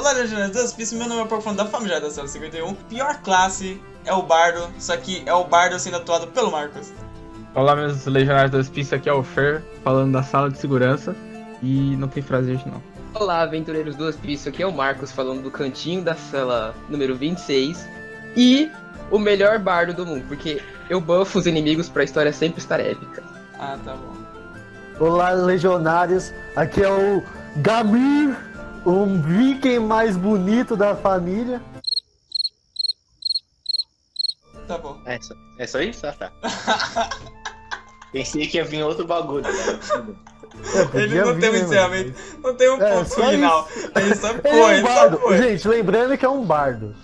Olá, Legionários Pistas, meu nome é Porco da família da Cela 51. Pior classe é o Bardo, isso aqui é o Bardo sendo atuado pelo Marcos. Olá, meus Legionários das Pistas, aqui é o Fer, falando da sala de segurança. E não tem frase hoje, não. Olá, aventureiros do hospício, aqui é o Marcos falando do cantinho da cela número 26 e o melhor bardo do mundo, porque eu buffo os inimigos pra história sempre estar épica. Ah, tá bom. Olá, legionários. Aqui é o Gamir, o viking mais bonito da família. Tá bom. É só, é só isso? Ah, tá. Pensei que ia vir outro bagulho. É, Ele não vir, tem um encerramento, não tem um É, ponto só final. Ele só Ele é um bardo. põe. Gente, lembrando que é um bardo.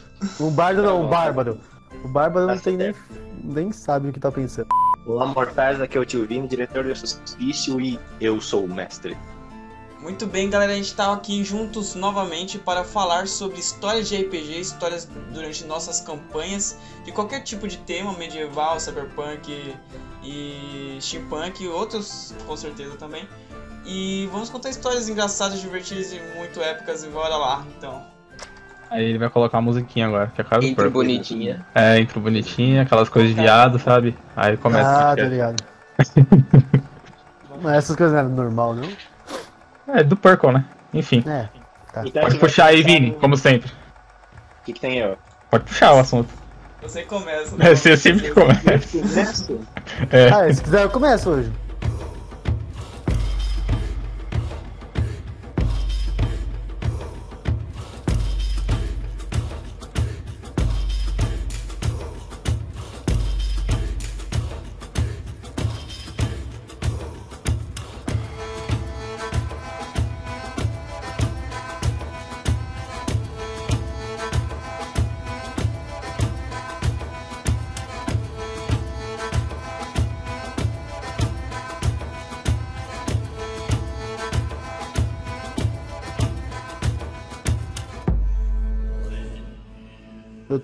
Um bardo não, um bárbaro. O bárbaro não Tá tem nem, nem sabe o que tá pensando. Olá, mortais, aqui é o Tio Vini, diretor do Hospício e eu sou o mestre. Muito bem, galera, a gente tá aqui juntos novamente para falar sobre histórias de RPG, histórias durante nossas campanhas, de qualquer tipo de tema, medieval, cyberpunk e steampunk e outros com certeza também. E vamos contar histórias engraçadas, divertidas e muito épicas e bora lá, então. Aí ele vai colocar a musiquinha agora, que é a cara do porco. bonitinha. É, intro bonitinha, aquelas coisas de viado, sabe? Aí começa. ah, tá ligado. Mas essas coisas não eram normal, não? É, do Purple, né? Enfim. É. Então, a Pode puxar aí, Vini, com- como sempre. O que, que tem ó? Pode puxar o assunto. Você começa. É, você sempre começa. Começo? É. Ah, se quiser eu começo hoje.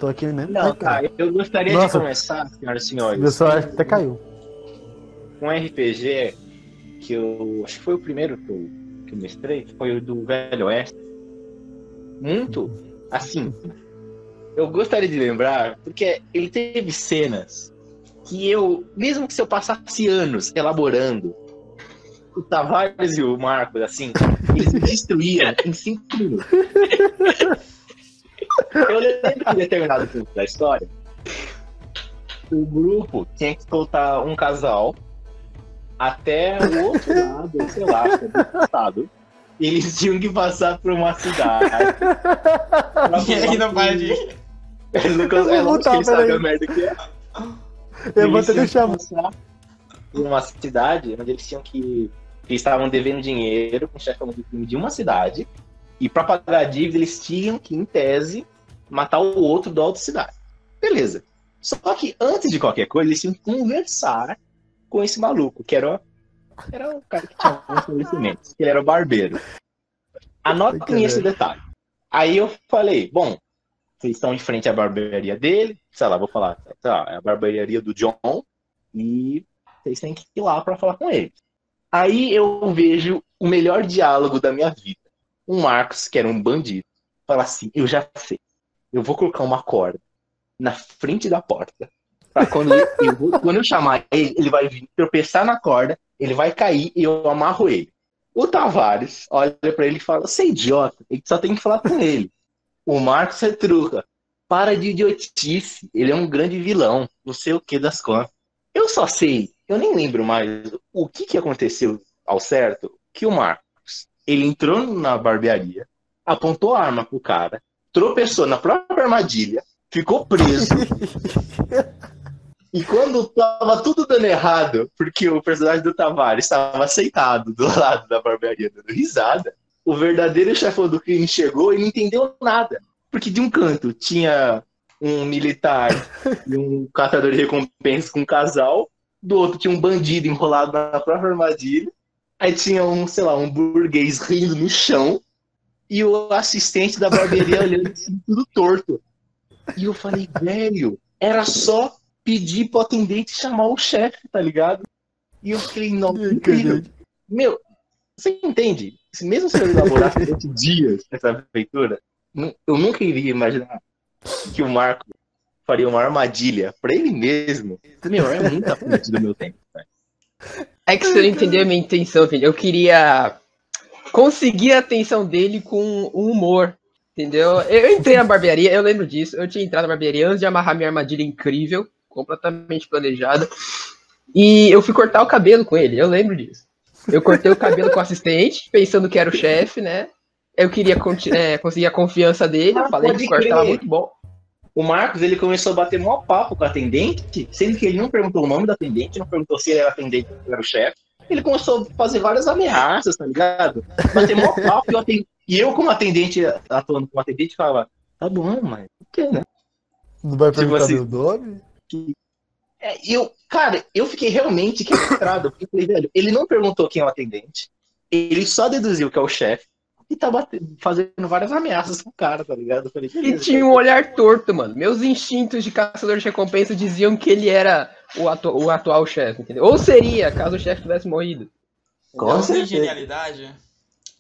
Tô aqui mesmo. Não, Ai, tá. cara. Eu gostaria Nossa. de começar, senhoras e senhores, celular acho que até caiu. um RPG que eu. Acho que foi o primeiro que eu, que eu mestrei, foi o do Velho Oeste. Muito assim. Eu gostaria de lembrar, porque ele teve cenas que eu, mesmo que se eu passasse anos elaborando, o Tavares e o Marcos, assim, eles me destruíam em cinco minutos. Eu lembro que em determinado ponto da história, o grupo tinha que soltar um casal até o outro lado, sei lá, do estado. Eles tinham que passar por uma cidade. E não falar para que- de. É, Lucas, é lógico que ele Tá, sabe peraí. a merda que é. Eu vou Eles tinham deixar. por uma cidade onde eles tinham que. Eles estavam devendo dinheiro com o chefe de uma cidade. E pra pagar a dívida, eles tinham que, em tese, matar o outro da outra cidade. Beleza. Só que antes de qualquer coisa, eles tinham que conversar com esse maluco, que era, era o cara que tinha alguns conhecimentos, que ele era o barbeiro. Anotem esse detalhe. Aí eu falei, bom, vocês estão em frente à barbearia dele, sei lá, vou falar, sei lá, é a barbearia do John, e vocês têm que ir lá para falar com ele. Aí eu vejo o melhor diálogo da minha vida. O Marcos, que era um bandido, fala assim: Eu já sei, eu vou colocar uma corda na frente da porta. Pra quando eu, vou- quando eu chamar ele, ele vai vir tropeçar na corda, ele vai cair e eu amarro ele. O Tavares olha pra ele e fala: Você é idiota, ele só tem que falar com ele. O Marcos retruca. Para de idiotice, ele é um grande vilão, não sei o que das contas. Eu só sei, eu nem lembro mais o que, que aconteceu ao certo, que o Marcos, ele entrou na barbearia, apontou a arma pro cara, tropeçou na própria armadilha, ficou preso. e quando tava tudo dando errado, porque o personagem do Tavares estava aceitado do lado da barbearia dando risada, o verdadeiro chefão do crime chegou e não entendeu nada. Porque de um canto tinha um militar e um catador de recompensas com um casal, do outro tinha um bandido enrolado na própria armadilha, aí tinha um, sei lá, um burguês rindo no chão, e o assistente da barbearia olhando assim, tudo torto. E eu falei, velho, era só pedir pro atendente chamar o chefe, tá ligado? E eu fiquei, não, incrível. Meu, você entende? Mesmo se eu elaborasse durante dias essa aventura, eu nunca iria imaginar que o Marco faria uma armadilha pra ele mesmo. Meu, é muito à frente do meu tempo. velho. É que você não entendeu a minha intenção, filho. Eu queria conseguir a atenção dele com o humor. Entendeu? Eu entrei na barbearia, eu lembro disso. Eu tinha entrado na barbearia antes de amarrar minha armadilha incrível, completamente planejada. E eu fui cortar o cabelo com ele, eu lembro disso. Eu cortei o cabelo com o assistente, pensando que era o chefe, né? Eu queria é, conseguir a confiança dele, eu Ah, falei que o corte muito bom. O Marcos, ele começou a bater mó papo com a atendente, sendo que ele não perguntou o nome da atendente, não perguntou se ele era atendente ou era o chefe. Ele começou a fazer várias ameaças, tá ligado? Bater mó papo e, o aten- e eu, como atendente, atuando como atendente, falava, tá bom, mas o que, né? Não vai Tipo perguntar assim- meu nome? É, e eu, cara, eu fiquei realmente quebrado, porque eu falei, velho, ele não perguntou quem é o atendente, ele só deduziu que é o chefe e tá batendo, fazendo várias ameaças pro cara, tá ligado? Eu falei, E beleza. tinha um olhar torto, mano. Meus instintos de caçador de recompensa diziam que ele era o, atu- o atual chefe, entendeu? Ou seria, caso o chefe tivesse morrido. Com certeza. genialidade,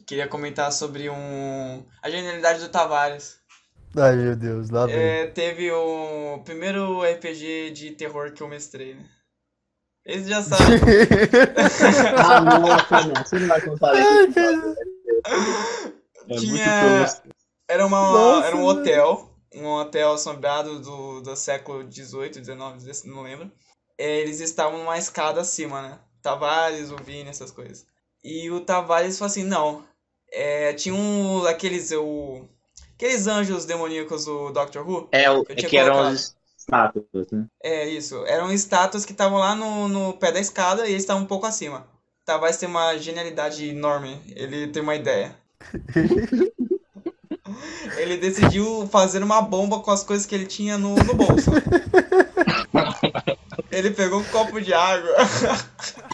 queria comentar sobre um. A genialidade do Tavares. Ai, meu Deus, lá vem. É, teve o primeiro RPG de terror que eu mestrei, né? Esse já sabe. Ah, nossa, não, você não vai contar isso. É Tinha-. Era, uma, Nossa, era um hotel, um hotel assombrado do, do século XVIII, XIX, não lembro. É, eles estavam numa escada acima, né? Tavares, o Vini, essas coisas. E o Tavares falou assim, não, é, tinha um, aqueles, o, aqueles anjos demoníacos do Doctor Who. É, o, Eu é que eram os estátuas, né? É isso, eram estátuas que estavam lá no, no pé da escada e eles estavam um pouco acima. Tavares tem uma genialidade enorme, ele tem uma ideia. Ele decidiu fazer uma bomba com as coisas que ele tinha no, no bolso. Ele pegou um copo de água.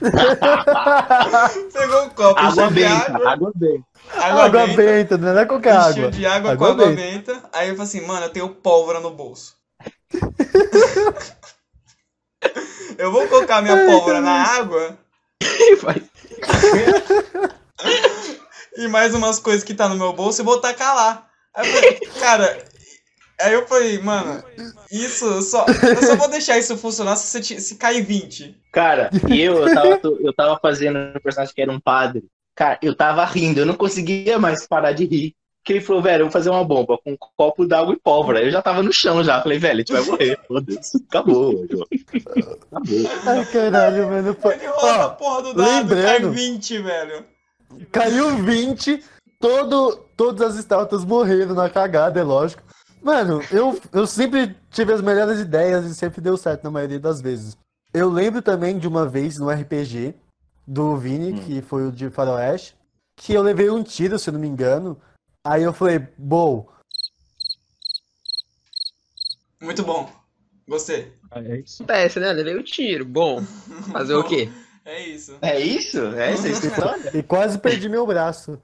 pegou um copo Água de benta, água. água benta. Água, Água benta. benta, não é qualquer Encheu água. de água, Água com água benta. benta. Aí eu falei assim, mano, eu tenho pólvora no bolso. eu vou colocar minha pólvora na água E e mais umas coisas que tá no meu bolso e vou tacar lá. Aí eu falei, cara. Aí eu falei, mano, isso só. Eu só vou deixar isso funcionar se, você ti- se cair 20. Cara, e eu, eu tava, eu tava fazendo um personagem que era um padre. Cara, eu tava rindo, eu não conseguia mais parar de rir. Que ele falou, velho, eu vou fazer uma bomba com um copo d'água e pólvora. Eu já tava no chão já. Falei, velho, a gente vai morrer. Foda-se. Acabou, João. Acabou. Ai, caralho, mano. Ele rola a porra do dado, cai lembrando- 20, velho. caiu 20, todo, todas as estátuas morreram na cagada, é lógico. Mano, eu, eu sempre tive as melhores ideias e sempre deu certo na maioria das vezes. Eu lembro também de uma vez no RPG do Vini, Hum. que foi o de Faroeste, que eu levei um tiro, se eu não me engano. Aí eu falei, bom, Muito bom. Gostei. É isso. Acontece, né? Levei o tiro. Bom, fazer o quê? É isso. É isso? É essa a história? e quase perdi meu braço.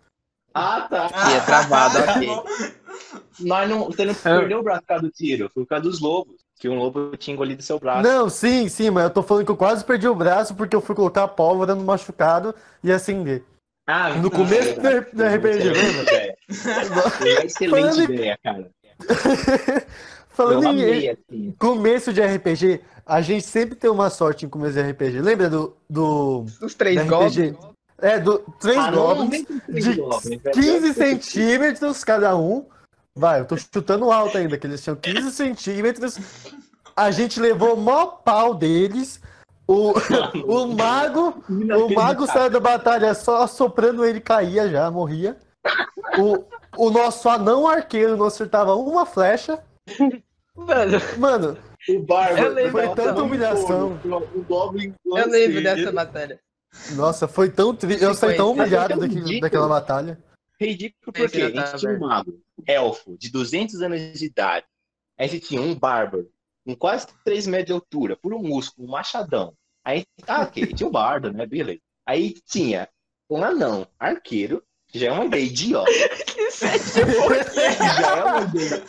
Ah, tá. Tinha travado, ok. Nós não, você não perdeu o braço por causa do tiro, foi por causa dos lobos. Que um lobo tinha engolido seu braço. Não, sim, sim, mas eu tô falando que eu quase perdi o braço porque eu fui colocar pólvora no machucado e acender. Ah, No começo do do RPG, ideia. É excelente Falando em- ideia, cara. Falando em, assim. Começo de RPG, a gente sempre tem uma sorte em começo de RPG. Lembra do. do Os três. RPG? É, do três Ah, goblins de goblins, velho. 15 centímetros cada um. Vai, eu tô chutando alto ainda, que eles tinham 15 centímetros. A gente levou o maior pau deles. O, o mago. O mago saiu da batalha só soprando ele caía já, morria. O, o nosso anão arqueiro não acertava uma flecha. Mano, Mano, O tava tanta humilhação. fogo, O Goblin eu lembro dessa batalha. Nossa, foi tão triste. Eu saí tão humilhado daquele- daquela batalha. Ridículo porque a gente tinha um mago, elfo, de 200 anos de idade. Aí a gente tinha um bárbaro, com quase 3 metros de altura, por um músculo, um machadão. Aí, ah, ok, tinha o bardo, né? Beleza. Aí tinha um anão, arqueiro, que já é uma ideia idiota. Que sete que já é uma ideia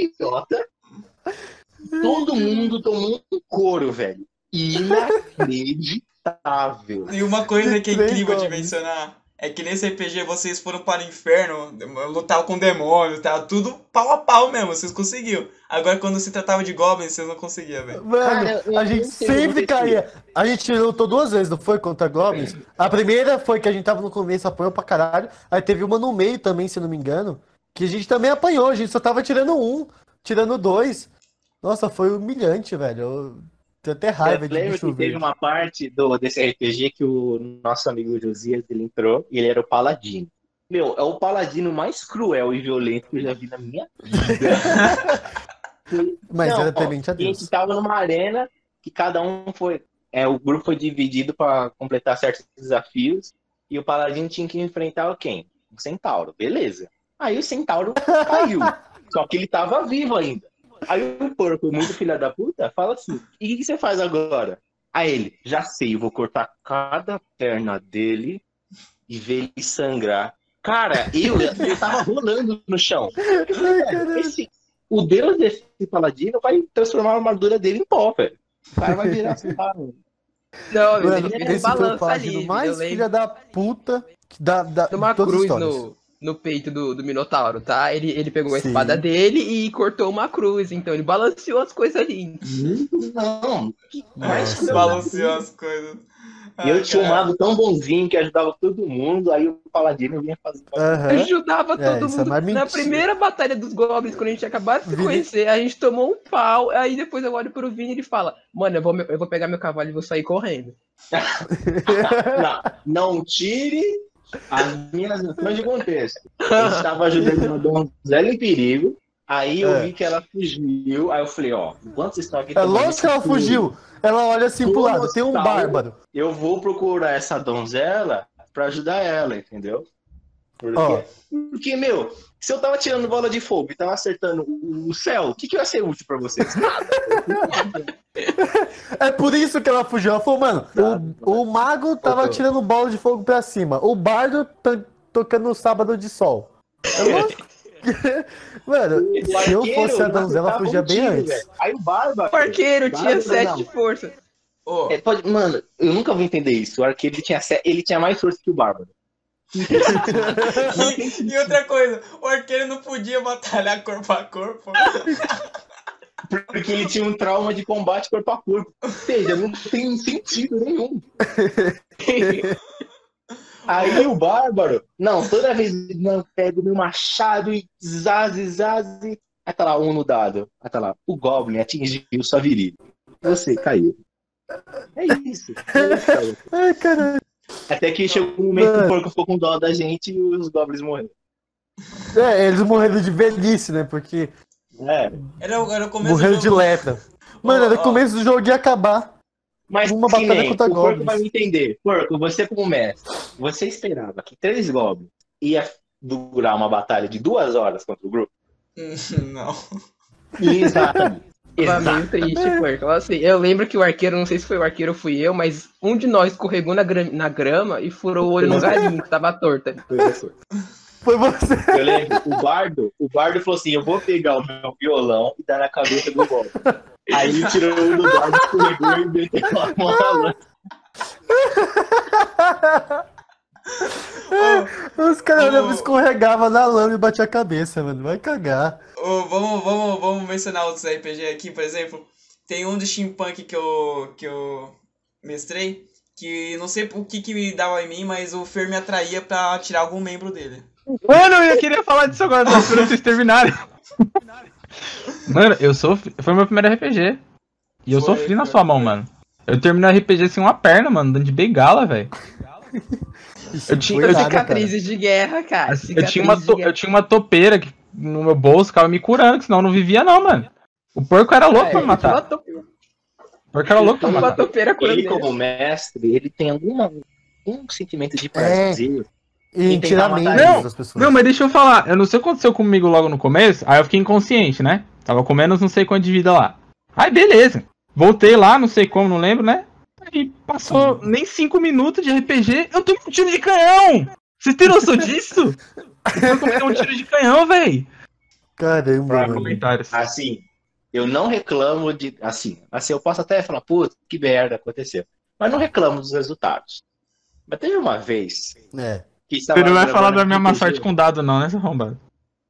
idiota. Todo mundo tomou um couro, velho. Inacreditável. E uma coisa que é incrível de mencionar é que nesse RPG vocês foram para o inferno, lutavam com demônios, tá? Tudo pau a pau mesmo, vocês conseguiram. Agora quando se tratava de goblins, vocês não conseguiam, velho. Mano, a gente sempre caía. A gente lutou duas vezes, não foi? Contra Goblins. A primeira foi que a gente tava no começo, apanhou pra caralho. Aí teve uma no meio também, se não me engano. Que a gente também apanhou, a gente só tava tirando um, tirando dois. Nossa, foi humilhante, velho. Eu tenho até raiva Eu de lembro que teve uma parte do, desse RPG que o nosso amigo Josias ele entrou e ele era o paladino. Meu, é o paladino mais cruel e violento que eu já vi na minha vida. Mas Não, era temente a A gente Deus. tava numa arena que cada um foi. É, o grupo foi dividido para completar certos desafios e o paladino tinha que enfrentar quem? O centauro, beleza. Aí o centauro caiu. só que ele tava vivo ainda. Aí o porco, muito filha da puta, fala assim: e o que você faz agora? Aí ele, já sei, eu vou cortar cada perna dele e ver ele sangrar. Cara, eu, eu tava rolando no chão. Esse- o deus desse paladino vai transformar a armadura dele em pó, velho. O cara vai virar assim, tá, mano. Não, Mano, ele esse foi o paladino ali. mais filha da puta da, da, de todas cruz histórias. no, no peito do, do Minotauro, tá? Ele, ele pegou a Sim. espada dele e cortou uma cruz, então ele balanceou as coisas ali. Não, que mais Nossa, Balanceou as coisas. E eu tinha um mago tão bonzinho que ajudava todo mundo, aí o paladino vinha fazer. Aham. Ajudava É, todo é mundo. mais Na primeira batalha dos Goblins, quando a gente acabou de se Vini- conhecer, a gente tomou um pau. Aí depois eu olho pro Vini e ele fala: Mano, eu vou, eu vou pegar meu cavalo e vou sair correndo. Não, não tire as minhas noções de contexto. Eu estava ajudando uma donzela em perigo, aí eu É. vi que ela fugiu, aí eu falei, ó, enquanto vocês estão aqui... É lógico que ela tudo, fugiu. Ela olha assim pro lado, tem um bárbaro. Eu vou procurar essa donzela pra ajudar ela, entendeu? Porque, Ó. porque, meu, se eu tava tirando bola de fogo e tava acertando o céu, o que, que ia ser útil pra vocês? Nada. É por isso que ela fugiu. Ela falou, mano, o, o mago tava Faltou. tirando bola de fogo pra cima. O bardo tá tocando no sábado de sol. É Mano, se eu fosse a donzela, fugia um bem tiro, antes. Aí o Barba. O arqueiro tinha Bárbaro, 7 não. de força. Ô, É, pode, mano, eu nunca vou entender isso. O arqueiro ele tinha, ele tinha mais força que o Bárbaro. E, e outra coisa, o arqueiro não podia batalhar corpo a corpo. Porque ele tinha um trauma de combate corpo a corpo. Ou seja, não tem sentido nenhum. Aí o Bárbaro, não, toda vez eu pego meu machado e zaze, zaze. Aí tá lá, um no dado. Aí tá lá, o Goblin atingiu sua virilha. Você caiu. É isso. Ai, caralho. Até que chegou um momento que o porco ficou com dó da gente e os Goblins morreram. É, eles morreram de velhice, né? Porque É. Era, o- era o começo morreram do de jogo. lepra. Mano, era o começo do jogo ia acabar. Mas Uma batalha nem, contra o porco goblins. vai me entender. Porco, você como mestre, você esperava que três goblins ia durar uma batalha de duas horas contra o grupo? Não. Exatamente. Tava meio triste, porque assim, eu lembro que o arqueiro, não sei se foi o arqueiro ou fui eu, mas um de nós escorregou na grama, na grama e furou o olho no galinho, que tava torta. Foi você. Foi você. Eu lembro, o Bardo, o Bardo falou assim: eu vou pegar o meu violão e dar na cabeça do Goblin. Aí ele tirou um do Bardo, escorregou e meteu a mão na Os caras olhavam, escorregavam na lama e batiam a cabeça, mano. Vai cagar. Ô, vamos, vamos, vamos mencionar outros RPG aqui, por exemplo. Tem um de steampunk que eu, que eu mestrei, que não sei o que, que me dava em mim, mas o Fer me atraía pra tirar algum membro dele. Mano, eu queria falar disso agora, esperando vocês terminarem. Mano, eu sofri. Foi meu primeiro RPG. E eu Foi, sofri na foi, sua mão, foi. mano. Eu terminei o RPG sem uma perna, mano, dando de bengala, velho. Eu tinha- eu Cicatrizes de guerra, cara. Assim, eu, tinha uma to- guerra. eu tinha uma topeira que no meu bolso ficava me curando, que senão eu não vivia, não, mano. O porco era louco É, pra me matar. To- O porco era louco pra matar. topeira Ele, como mestre, ele tem alguma, um sentimento de É. prazer. E E tirar ele. das pessoas. Não, mas deixa eu falar. Eu não sei o que aconteceu comigo logo no começo. Aí eu fiquei inconsciente, né? Tava com menos não sei quanto de vida lá. Aí beleza. Voltei lá, não sei como, não lembro, né? Aí passou nem cinco minutos de RPG. Eu tomei um tiro de canhão! Vocês têm noção disso? Eu tomei um tiro de canhão, véi. Caramba, Pra mano. Comentários. Assim, eu não reclamo de. Assim, assim, eu posso até falar, puta, que merda aconteceu. Mas não reclamo dos resultados. Mas teve uma vez É. que Você não vai falar da minha má sorte com dado, não, né, seu arrombado?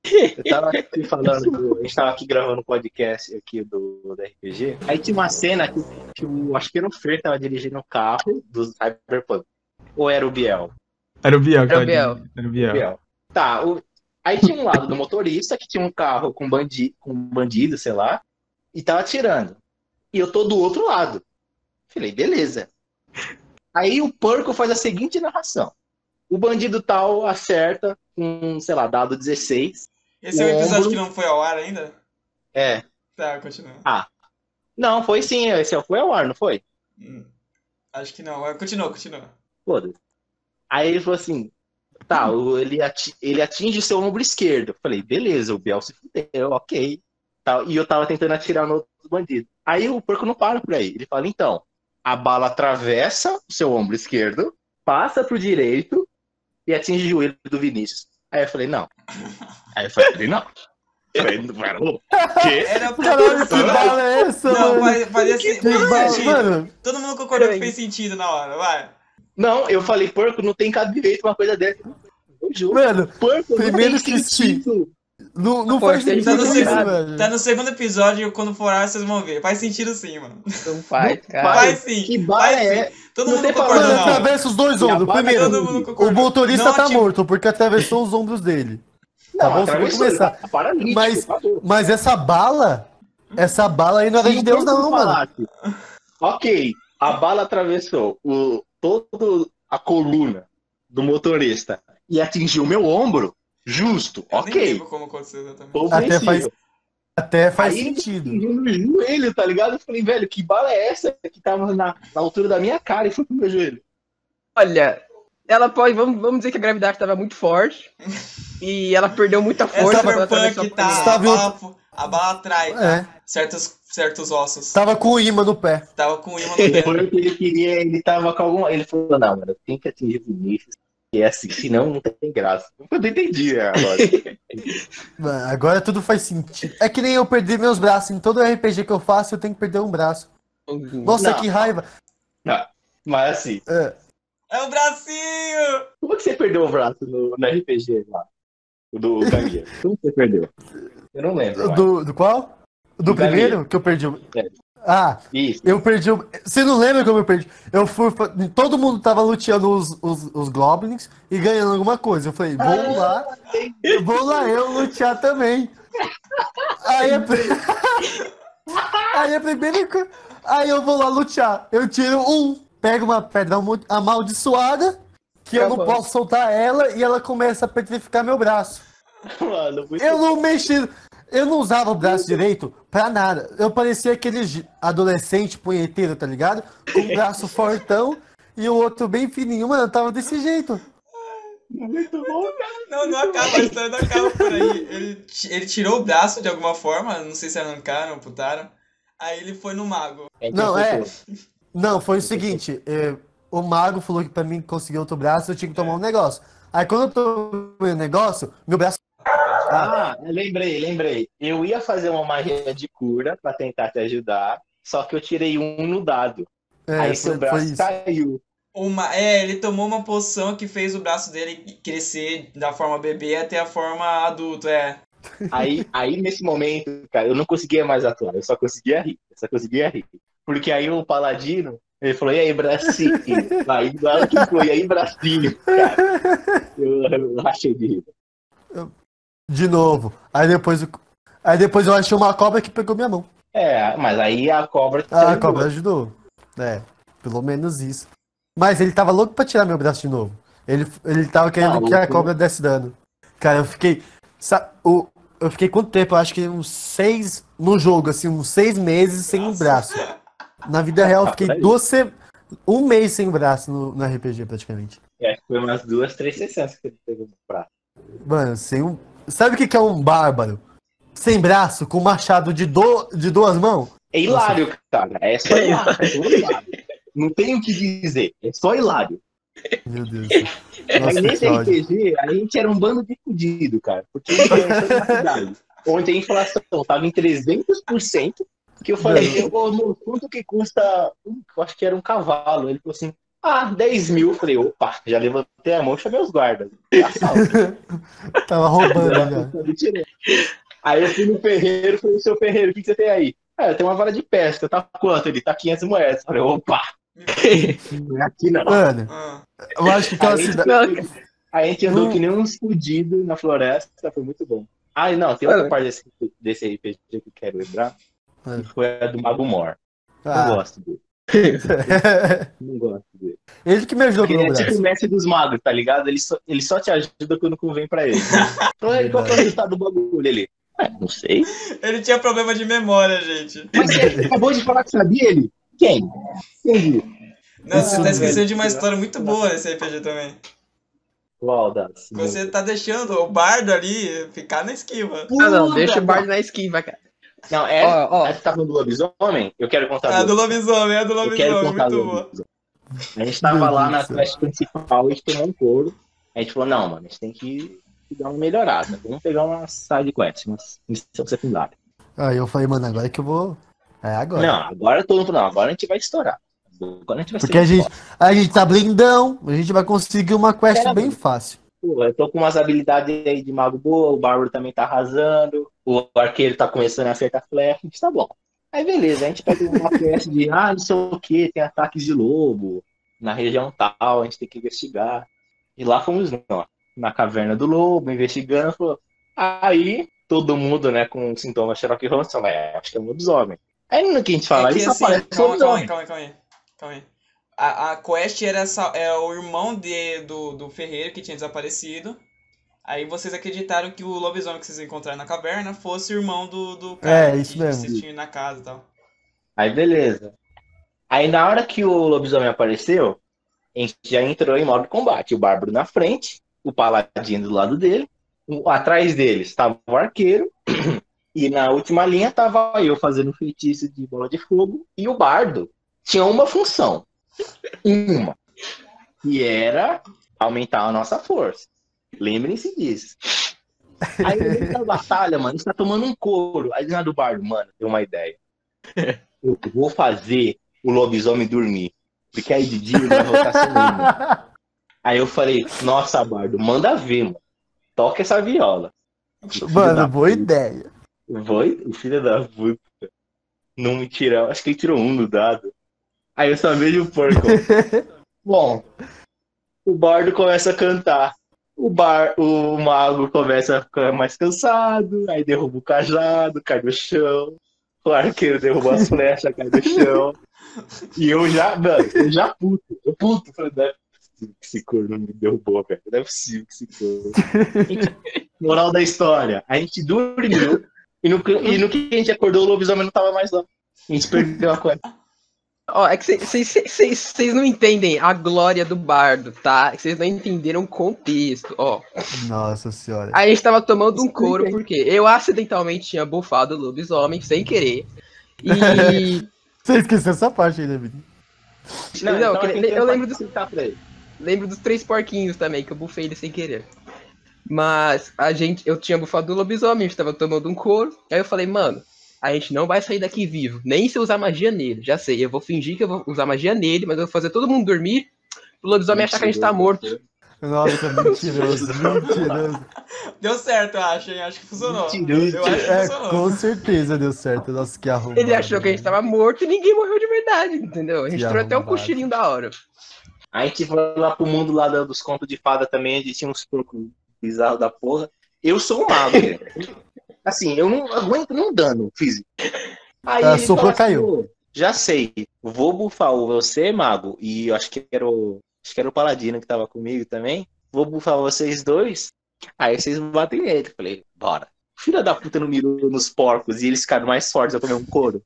Eu tava aqui falando, do- a gente tava aqui gravando um podcast aqui do, do RPG. Aí tinha uma cena que, que o, acho que era o Fer tava dirigindo o carro dos Cyberpunk. Ou era o Biel? Era o Biel, que Era o Biel. Era o Biel. Biel. Tá, o- aí tinha um lado do motorista que tinha um carro com, bandi, com bandido, sei lá, e tava atirando. E eu tô do outro lado. Falei, beleza. Aí o porco faz a seguinte narração. O bandido tal acerta com, sei lá, dado 16. Esse é o episódio Ombro. que não foi ao ar ainda? É. Tá, continua. Não, foi sim, esse foi ao ar, não foi? Hum, Acho que não. Continua, continua. Foda-se. Aí ele falou assim: tá, o- ele, ati- ele atinge o seu ombro esquerdo. Eu falei, beleza, o Biel se fudeu, ok. E eu tava tentando atirar no outro bandido. Aí o porco não para por aí. Ele fala, então, a bala atravessa o seu ombro esquerdo, passa pro direito e atinge o joelho do Vinícius. Aí eu falei, não. Aí eu falei, não. Eu falei, pera, o quê? Era pra... Caralho, que bala é essa, Não, mano? faz- fazia Que bala, sentido. mano. Todo mundo concordou que fez sentido na hora, vai. Não, eu falei, porco, não tem cabimento uma coisa dessa. Eu juro. Mano, Porco, Primeiro não tem que sentido. não, não Pô, faz sentido isso, ser- velho. Tá no segundo episódio, quando for ar, vocês vão ver. Faz sentido sim, mano. Não faz, cara. Faz sim. Que bala faz é? sim. Todo concordou Mano, na hora. atravessa os dois ombros. Primeiro, o motorista Não tá morto porque atravessou os ombros dele. Tá bom, você vai atravessou, começar. ele tá paralítico, Mas-. Mas essa bala, essa bala aí não era Se de Deus, não, mano. falasse, Ok, a bala atravessou o, todo a coluna do motorista e atingiu meu ombro, justo, ok. lembro como aconteceu exatamente. Até faz- Até faz Aí ele sentido. no joelho, tá ligado? Eu falei, velho, que bala é essa que tava na, na altura da minha cara e foi pro meu joelho? Olha, ela pode. Vamos, vamos dizer que a gravidade estava muito forte. E ela perdeu muita É força atravessou Cyberpunk, a tá? A bala, a bala atrai, tá? É, Certos, certos ossos. tava com o imã no pé. Tava com imã no. Foi o que ele queria, ele tava com alguma. Ele falou, não, mano, tem que atingir o Vinícius. E é assim, senão não tem graça. Eu não entendi né, agora. Mano, Agora tudo faz sentido. É que nem eu perder meus braços. Em todo RPG que eu faço, eu tenho que perder um braço. Nossa, Não. que raiva. Mas assim, É, É o bracinho! como que você perdeu o braço no, no RPG lá? O do Gangue? Como que você perdeu? Eu não lembro. do, do qual? Do Do primeiro que eu perdi. o- É. Ah, Isso. eu perdi. o- Você não lembra como eu perdi? Eu fui. Todo mundo tava luteando os, os, os Goblins e ganhando alguma coisa. Eu falei, vou lá. Vou lá eu lutear também. Aí a, aí a primeira Aí eu vou lá lutear. Eu tiro um, pego uma pedra amaldiçoada, que eu não Acabou. posso soltar ela, e ela começa a petrificar meu braço. Mano, Eu não mexi. Eu não usava o braço direito pra nada. Eu parecia aquele adolescente punheteiro, tá ligado? Com o braço fortão e o outro bem fininho. Mano, eu tava desse jeito. muito bom, cara. Não, não acaba, a história não acaba por aí. Ele, ele tirou o braço de alguma forma, não sei se arrancaram, amputaram. Aí ele foi no mago. Não, é. Não, foi o seguinte. é, o mago falou que pra mim conseguir outro braço eu tinha que tomar um negócio. Aí quando eu tomei o negócio, meu braço. Ah, lembrei, lembrei. Eu ia fazer uma magia de cura pra tentar te ajudar, só que eu tirei um no dado. É, Aí foi, seu foi braço caiu. Uma, é, ele tomou uma poção que fez o braço dele crescer da forma bebê até a forma adulto, é. Aí, aí, nesse momento, cara, eu não conseguia mais atuar, eu só conseguia rir, eu só conseguia rir. Porque aí o paladino, ele falou, e aí, bracinho? aí na hora que ele falou, e aí, bracinho? Cara, eu, eu rachei de rir. De novo. Aí depois, aí depois eu achei uma cobra que pegou minha mão. É, mas aí a cobra... Ah, a cobra ajudou. É, pelo menos isso. Mas ele tava louco pra tirar meu braço de novo. Ele, ele tava querendo Ah, que a cobra desse dano. Cara, eu fiquei. o, eu fiquei quanto tempo? Eu acho que uns seis. No jogo, assim, uns seis meses sem um braço. Na vida real, eu fiquei duas se... um mês sem braço no, no RPG, praticamente. É, foi umas duas, três sessões que ele pegou no braço. Mano, sem um. Sabe o que que é um bárbaro? Sem braço, com machado de, do... de duas mãos? É hilário, cara. É só hilário. é só hilário. Não tem o que dizer. É só hilário. Meu Deus. Mas Nossa, nesse. RPG, a gente era um bando de fudido, cara. Porque a gente começou na cidade. Onde a inflação tava em 300%. Que eu falei, amor, quanto que custa. Eu acho que era um cavalo. Ele falou assim: Ah, 10 mil. Falei, opa, já levantei a mão e chamei os guardas. Assalto. Tava roubando já. Aí eu fui no ferreiro, falei, seu ferreiro, o que, que você tem aí? Ah, eu tenho uma vara de pesca, tá quanto? Ele tá 500 moedas. Falei, opa, não é aqui não. Mano, eu acho que aquela cidade. Aí a gente andou Hum. que nem uns fudidos na floresta, foi muito bom. Ah, e não, tem outra Mano. parte desse, desse RPG que eu quero lembrar, que foi a do Mago Mor. Ah, gosto dele. Não gosto dele. ele que me ajudou ele é tipo o mestre dos magos, tá ligado? Ele só, ele só te ajuda quando convém pra ele. Então ele qual que é o resultado do bagulho? Ele, é, não sei. Ele tinha problema de memória, gente. Mas você acabou de falar que sabia ele? Quem? Quem viu? Não, você tá esquecendo velho. de uma história muito boa nesse RPG também. Qual das? Você tá deixando o bardo ali ficar na esquiva. Ah, não, deixa o bardo na esquiva, cara. Não, é. Ó, ó. A gente tá falando do lobisomem? Eu quero contar É a do lobisomem, é a do Eu quero lobisomem, contar muito lobisomem. A gente tava Meu lá na quest principal, a gente tomou um couro. A gente falou, não, mano, a gente tem que dar uma melhorada. Vamos pegar uma side quest, uma missão secundária. Aí eu falei, mano, agora que eu vou. É agora. Não, agora todo mundo, não, agora a gente vai estourar. Agora a gente vai Porque a gente, a gente tá blindão, a gente vai conseguir uma quest É, bem mano. fácil. Pô, eu tô com umas habilidades aí de mago boa, o bárbaro também tá arrasando, o arqueiro tá começando a acertar flecha, a gente tá bom. Aí beleza, a gente pega uma quest de, ah, não sei o que, tem ataques de lobo na região tal, a gente tem que investigar. E lá fomos nós, na caverna do lobo, investigando, falou. Aí todo mundo, né, com sintomas Sherlock Holmes, fala, é, acho que é um lobisomem. Aí no que a gente fala, É só assim, aparece calma, calma aí, lobisomem. calma aí, calma aí. Calma aí. A, a quest era essa, é o irmão de, do, do ferreiro que tinha desaparecido. Aí vocês acreditaram que o lobisomem que vocês encontraram na caverna fosse o irmão do, do cara É, isso que mesmo. vocês tinham na casa e tal. Aí beleza. Aí na hora que o lobisomem apareceu, a gente já entrou em modo combate. O bárbaro na frente, o paladino do lado dele, atrás deles estava o arqueiro, e na última linha estava eu fazendo feitiço de bola de fogo, e o bardo tinha uma função. Uma. Que era aumentar a nossa força. Lembrem-se disso. Aí no meio da batalha, mano, a gente tá tomando um couro. Aí na do bardo, mano, tem uma ideia. Eu vou fazer o lobisomem dormir. Porque aí de dia ele vai voltar. Aí eu falei, nossa, Bardo, manda ver, mano. Toca essa viola. Mano, boa puta. ideia. Foi? O filho da puta. Não me tirou. Acho que ele tirou um no dado. Aí eu só vejo o porco. Bom, o bardo começa a cantar. O, bar, o mago começa a ficar mais cansado. Aí derruba o cajado, cai no chão. O arqueiro derruba as flechas, cai no chão. E eu já, mano, eu já puto. Eu puto. Falei, não é possível que esse corno me derrubou, velho. Não é possível que esse corno. Moral da história. A gente dormiu. E no, e no que a gente acordou, o lobisomem não tava mais lá. A gente perdeu a coisa. Ó, é que vocês não entendem a glória do bardo, tá? Vocês não entenderam o contexto, ó. Nossa senhora. A gente tava tomando um couro porque eu acidentalmente tinha bufado o lobisomem sem querer. E Você esqueceu essa parte aí, né, Vini? Não, então que eu lembro do- facilitar pra ele. lembro dos três porquinhos também, que eu bufei ele sem querer. Mas a gente, eu tinha bufado o lobisomem, a gente tava tomando um couro. Aí eu falei, mano, a gente não vai sair daqui vivo, nem se eu usar magia nele. Já sei, eu vou fingir que eu vou usar magia nele, mas eu vou fazer todo mundo dormir. O lobisomem achar que a gente tá morto. Nossa, mentiroso, mentiroso. Deu certo, eu acho, hein? Acho que funcionou. Mentiroso. Eu acho que É, funcionou. com certeza deu certo. Nossa, que arrumado. Ele achou que a gente tava morto e ninguém morreu de verdade, entendeu? A gente tirou até um cochilinho da hora. A gente foi lá pro mundo lá dos contos de fada também, onde tinha uns porcos bizarros da porra. Eu sou um mago. Assim, eu não aguento um dano físico. Aí Ah, ele fala assim, caiu. "Pô, Já sei, vou bufar o você, mago, e eu acho que era o. Acho que era o Paladino que tava comigo também. Vou bufar vocês dois. Aí vocês batem nele. Falei, bora. Filha da puta não mirou nos porcos e eles ficaram mais fortes, eu tomei um couro.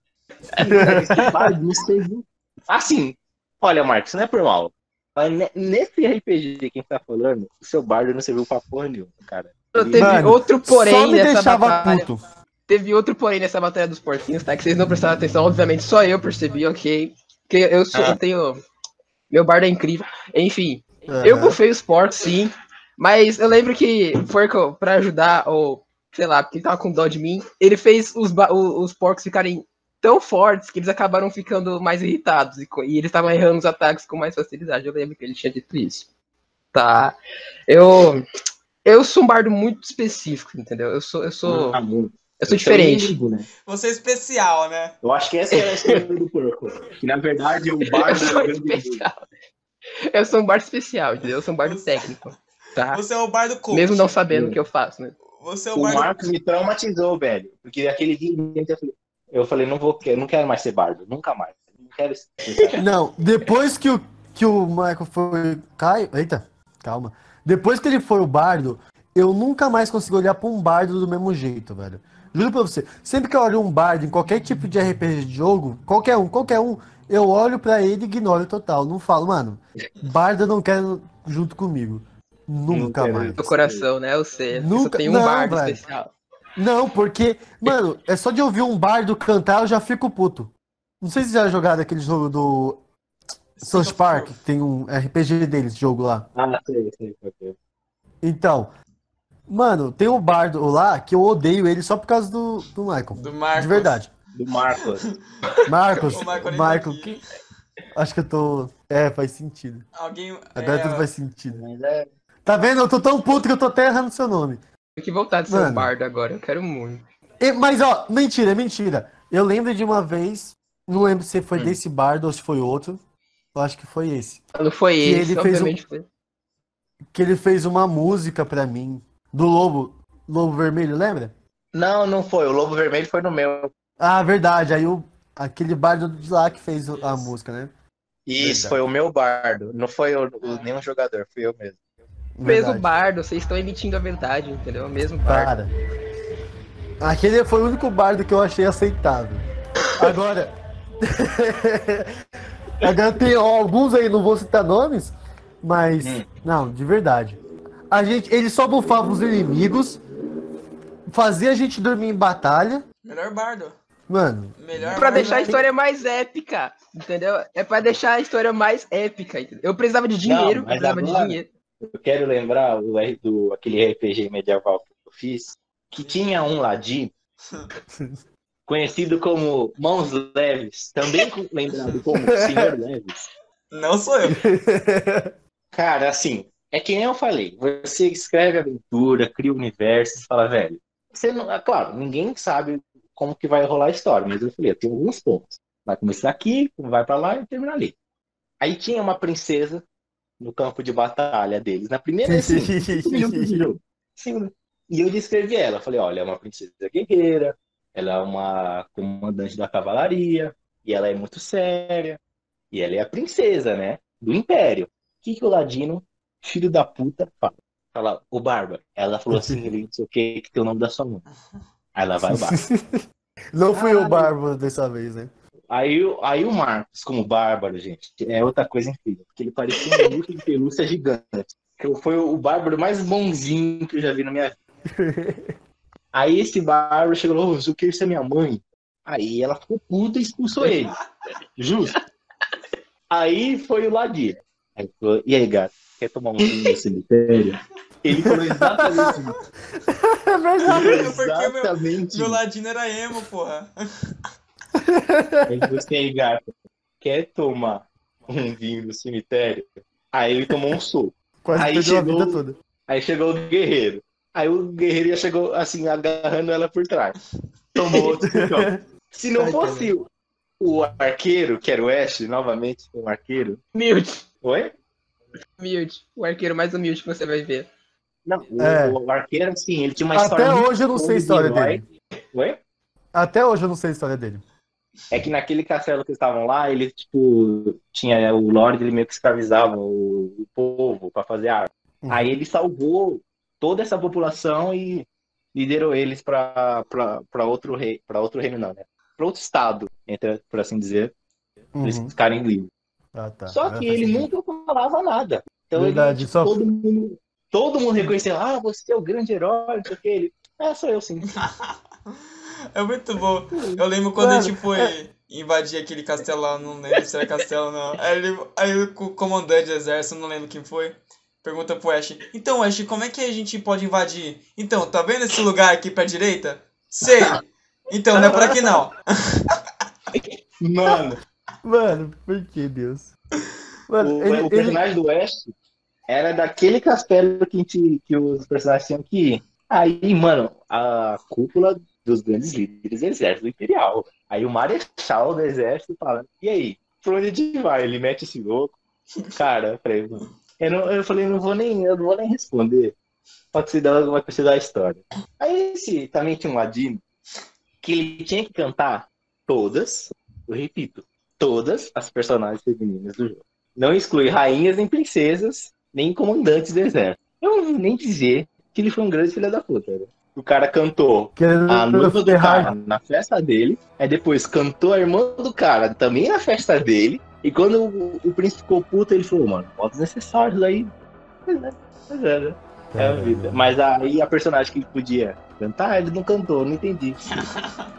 Assim, olha, Marcos, não é por mal. Mas ne- nesse RPG que a gente tá falando, o seu bardo não serviu pra porra nenhuma, cara. Teve Mano, outro porém Só me nessa deixava batalha. puto. Teve outro porém nessa batalha dos porquinhos, tá? Que vocês não prestaram atenção, obviamente, só eu percebi, ok? Que eu, sou, Ah. eu tenho. Meu bardo é incrível. Enfim, eu Aham. bufei os porcos, sim. Mas eu lembro que o porco, pra ajudar, ou sei lá, porque ele tava com dó de mim, ele fez os, os porcos ficarem tão fortes que eles acabaram ficando mais irritados e, e eles estavam errando os ataques com mais facilidade. Eu lembro que ele tinha dito isso. Tá. Eu eu sou um bardo muito específico, entendeu? Eu sou eu sou Ah, muito. eu sou diferente. inimigo, né? Você é especial, né? Eu acho que essa é a história do porco. Que na verdade o Eu bardo sou é o grande especial. Eu sou um bardo especial, entendeu? Eu sou um bardo Você- técnico, tá? Você é o bar do coach. Mesmo não sabendo o que eu faço, né? Você é o O bar do Marcos me traumatizou, velho. Porque aquele dia eu falei, eu falei, não vou, eu não quero mais ser bardo, nunca mais. Não quero ser. Não, depois que o, que o Michael foi. Caio. Eita, calma. Depois que ele foi o bardo, eu nunca mais consegui olhar pra um bardo do mesmo jeito, velho. Juro pra você. Sempre que eu olho um bardo em qualquer tipo de RPG de jogo, qualquer um, qualquer um, eu olho pra ele e ignoro total. Não falo, mano, bardo eu não quero junto comigo. Nunca mais. Do coração, né? Eu sei. Nunca... Tem um não, bardo velho. especial. Não, porque, mano, é só de ouvir um bardo cantar eu já fico puto. Não sei se já jogaram aquele jogo do South Park, que tem um RPG deles, jogo lá. Ah, sei, sei, sei. Então, mano, tem um bardo lá que eu odeio ele só por causa do, do Michael. Do Marcos. De verdade. Do Marcos. Marcos, O Michael Michael, que... acho que eu tô. É, faz sentido. Alguém. Agora é, tudo faz sentido. É. Tá vendo? Eu tô tão puto que eu tô até errando seu nome. Tem que voltar de ser um bardo agora. Eu quero muito. E- mas, ó, mentira, mentira. Eu lembro de uma vez, não lembro se foi Hum. desse bardo ou se foi outro. Eu acho que foi esse. Não foi Que esse, ele fez um- obviamente foi. Que ele fez uma música pra mim. Do Lobo. Lobo Vermelho, lembra? Não, não foi. O Lobo Vermelho foi no meu. Ah, verdade. Aí o, aquele bardo de lá que fez o- a música, né? Isso, Verdade. foi o meu bardo. Não foi o, o- nenhum jogador, fui eu mesmo. Mesmo Verdade. bardo, vocês estão emitindo a verdade, entendeu? Mesmo bardo. Para. Aquele foi o único bardo que eu achei aceitável. Agora. Agora tem alguns aí, não vou citar nomes, mas. Hum. Não, de verdade. A gente, ele só bufava os inimigos, fazia a gente dormir em batalha. Melhor bardo. Mano, Melhor É pra bardo. deixar a história mais épica, entendeu? É pra deixar a história mais épica, entendeu? Eu precisava de dinheiro, mas precisava de agora- dinheiro. Eu quero lembrar o R- do aquele RPG medieval que eu fiz, que tinha um ladino conhecido como Mãos Leves, também lembrado como Senhor Leves. Não sou eu. Cara, assim, é que nem eu falei, você escreve aventura, cria o universo, fala, velho, você não, é claro, ninguém sabe como que vai rolar a história, mas eu falei, eu tenho alguns pontos. Vai começar aqui, vai pra lá e termina ali. Aí tinha uma princesa no campo de batalha deles. Na primeira, assim, minutos de jogo. Sim. E eu descrevi ela. Falei, olha, é uma princesa guerreira, ela é uma comandante da cavalaria, e ela é muito séria, e ela é a princesa, né? Do Império. O que, que o Ladino, filho da puta, fala? Fala, o Barba. Ela falou assim, ele não sei o que, que tem o nome da sua mãe. Aí lá vai o Barba. não fui o Caralho. Bárbaro dessa vez, né? Aí, o- aí o Marcos, como bárbaro, gente, é outra coisa incrível. Porque ele parecia um bicho de pelúcia gigante. Que foi o bárbaro mais bonzinho que eu já vi na minha vida. Aí esse bárbaro chegou e falou, "Ô, eu quero ser minha mãe. Aí ela ficou puta e expulsou ele. Justo. Aí foi o Ladino. Aí falou, e aí, gato, quer tomar um vinho no cemitério? Ele falou exatamente isso. É verdade. Meu- exatamente Meu isso. ladino era emo, porra. Aí você aí, gato, quer tomar um vinho no cemitério? Aí ele tomou um soco. Quase Aí perdeu chegou- a vida toda. Aí chegou o guerreiro. Aí o guerreiro já chegou assim, agarrando ela por trás. Tomou outro. Se não Ai, fosse o, o arqueiro, que era o Ash, novamente, um arqueiro. Humilde, Oi? humilde. O arqueiro mais humilde que você vai ver. Não, o, É. o arqueiro, assim, ele tinha uma Até história. muito hoje eu não sei a história herói. dele. Oi? Até hoje eu não sei a história dele. É que naquele castelo que eles estavam lá, ele, tipo, tinha o Lorde, ele meio que escravizava o, o povo pra fazer arma. Uhum. Aí ele salvou toda essa população e liderou eles pra outro rei, para outro reino não, né? Pra outro estado, entre, por assim dizer, pra eles Uhum. ficarem livres. Ah, tá. Só Agora que ele nunca falava nada. Então Verdade, ele, tipo, só- todo mundo, todo mundo reconhecia, ah, você é o grande herói, não sei o que. Ele, ah, sou eu sim. É muito bom. Eu lembro quando a gente Mano, foi invadir aquele castelo lá, não lembro se era castelo não. Aí, ele, aí o co- comandante do exército, não lembro quem foi, pergunta pro Ash: Então, Ash, como é que a gente pode invadir? Então, tá vendo esse lugar aqui pra direita? Sei! Então, não é por aqui não. Mano, Mano, por que Deus? Mano, o, ele, o ele- personagem do West era daquele castelo que, a gente- que os personagens tinham que ir. Aí, mano, a cúpula dos grandes líderes do exército imperial. Aí o marechal do exército fala, e aí, pra onde a gente vai? Ele mete esse louco. Cara, eu falei, mano, eu, não, eu falei, não vou nem, eu não vou nem responder. Pode ser dar, vai ser da história. Aí esse também tinha um ladino que ele tinha que cantar todas, eu repito, todas as personagens femininas do jogo. Não exclui rainhas nem princesas, nem comandantes do exército. Eu não nem dizer que ele foi um grande filho da puta. né? O cara cantou querendo a noiva do cara na festa dele, aí depois cantou a irmã do cara também na festa dele, e quando o, o príncipe ficou puto, ele falou, mano, pode desnecessários aí. Pois é, pois é, né? É a vida. Mas aí a personagem que ele podia cantar, ele não cantou, não entendi.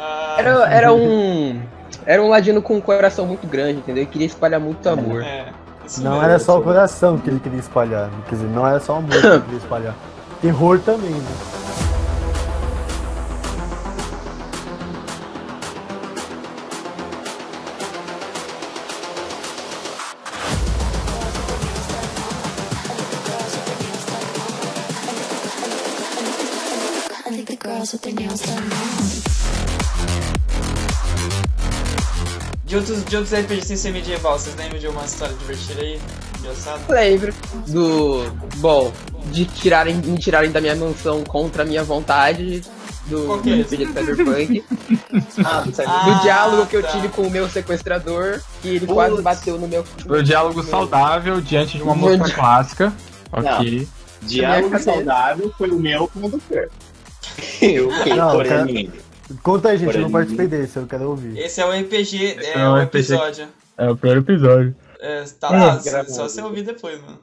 Ah, Era, era um. Era um ladino com um coração muito grande, entendeu? Ele queria espalhar muito amor. é, Não era só o coração que ele queria espalhar. Quer dizer, não era só o amor que ele queria espalhar. Terror também, né? Done now. De outros, de outros RPGs sem ser medieval, vocês lembram de alguma história divertida aí? Engraçado? Lembro do. Bom, de tirarem, me tirarem da minha mansão contra a minha vontade. Do é? RPG Cyberpunk. Ah, não sabe. Ah, do diálogo que eu tá. tive com o meu sequestrador. Que ele Putz. quase bateu no meu. Foi um diálogo saudável diante de uma música Grande. clássica. Ok. Diálogo saudável foi o meu com o do Fer. Não, cara-. Conta aí, gente, eu não participei desse, eu quero ouvir. Esse é o RPG, é, é o o RPG. episódio. É o primeiro episódio. É, tá lá, É, só- você ouvir depois, mano.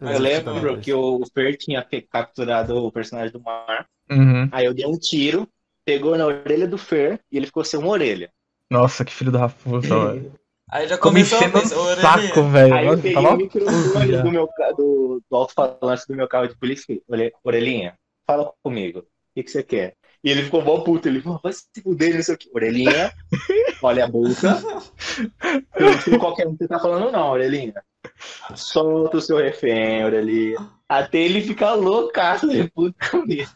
Mas Eu lembro que o Fer tinha capturado o personagem do Mar. Uhum. Aí eu dei um tiro, pegou na orelha do Fer e ele ficou sem uma orelha. Nossa, que filho da raposa, velho. Aí já começou a pensar, orelha. saco, velho. Aí eu Nossa, peguei o microfone do meu do, do alto-falante do meu carro de polícia e falei, "Ore- orelhinha, fala comigo. O que, que você quer? E ele ficou mó puto, ele falou, vai se fuder, não sei o que. Orelhinha, olha a boca. Não sei qualquer um que você tá falando, não, orelhinha. Solta o seu refém, orelhinha. Até ele ficar loucaço de puta comigo.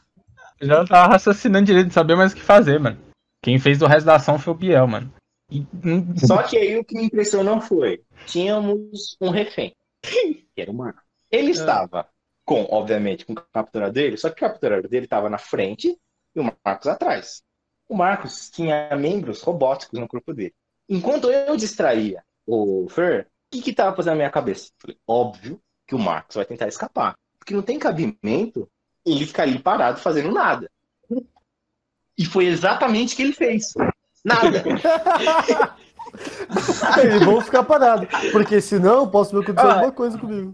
Já tava raciocinando direito de saber mais o que fazer, mano. Quem fez o resto da ação foi o Biel, mano. E, hum, Só que aí o que me impressionou foi: tínhamos um refém, que era o Marco. Ele estava com, obviamente, com o capturador dele, só que o capturador dele estava na frente e o Marcos atrás. O Marcos tinha membros robóticos no corpo dele. Enquanto eu distraía o Fer, o que estava fazendo na minha cabeça? Falei, óbvio que o Marcos vai tentar escapar. Porque não tem cabimento ele ficar ali parado fazendo nada. E foi exatamente o que ele fez. Nada. Eles vão ficar parados, porque senão posso ver acontecer Ah. alguma coisa comigo.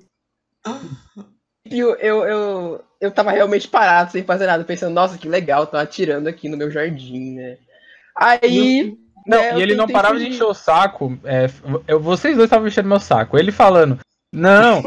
Eu, eu, eu, eu tava realmente parado, sem fazer nada, pensando, nossa, que legal, tava atirando aqui no meu jardim, né? Aí. Não, né, e ele não parava de fugir. encher o saco. é, eu, vocês dois estavam enchendo meu saco. Ele falando, não,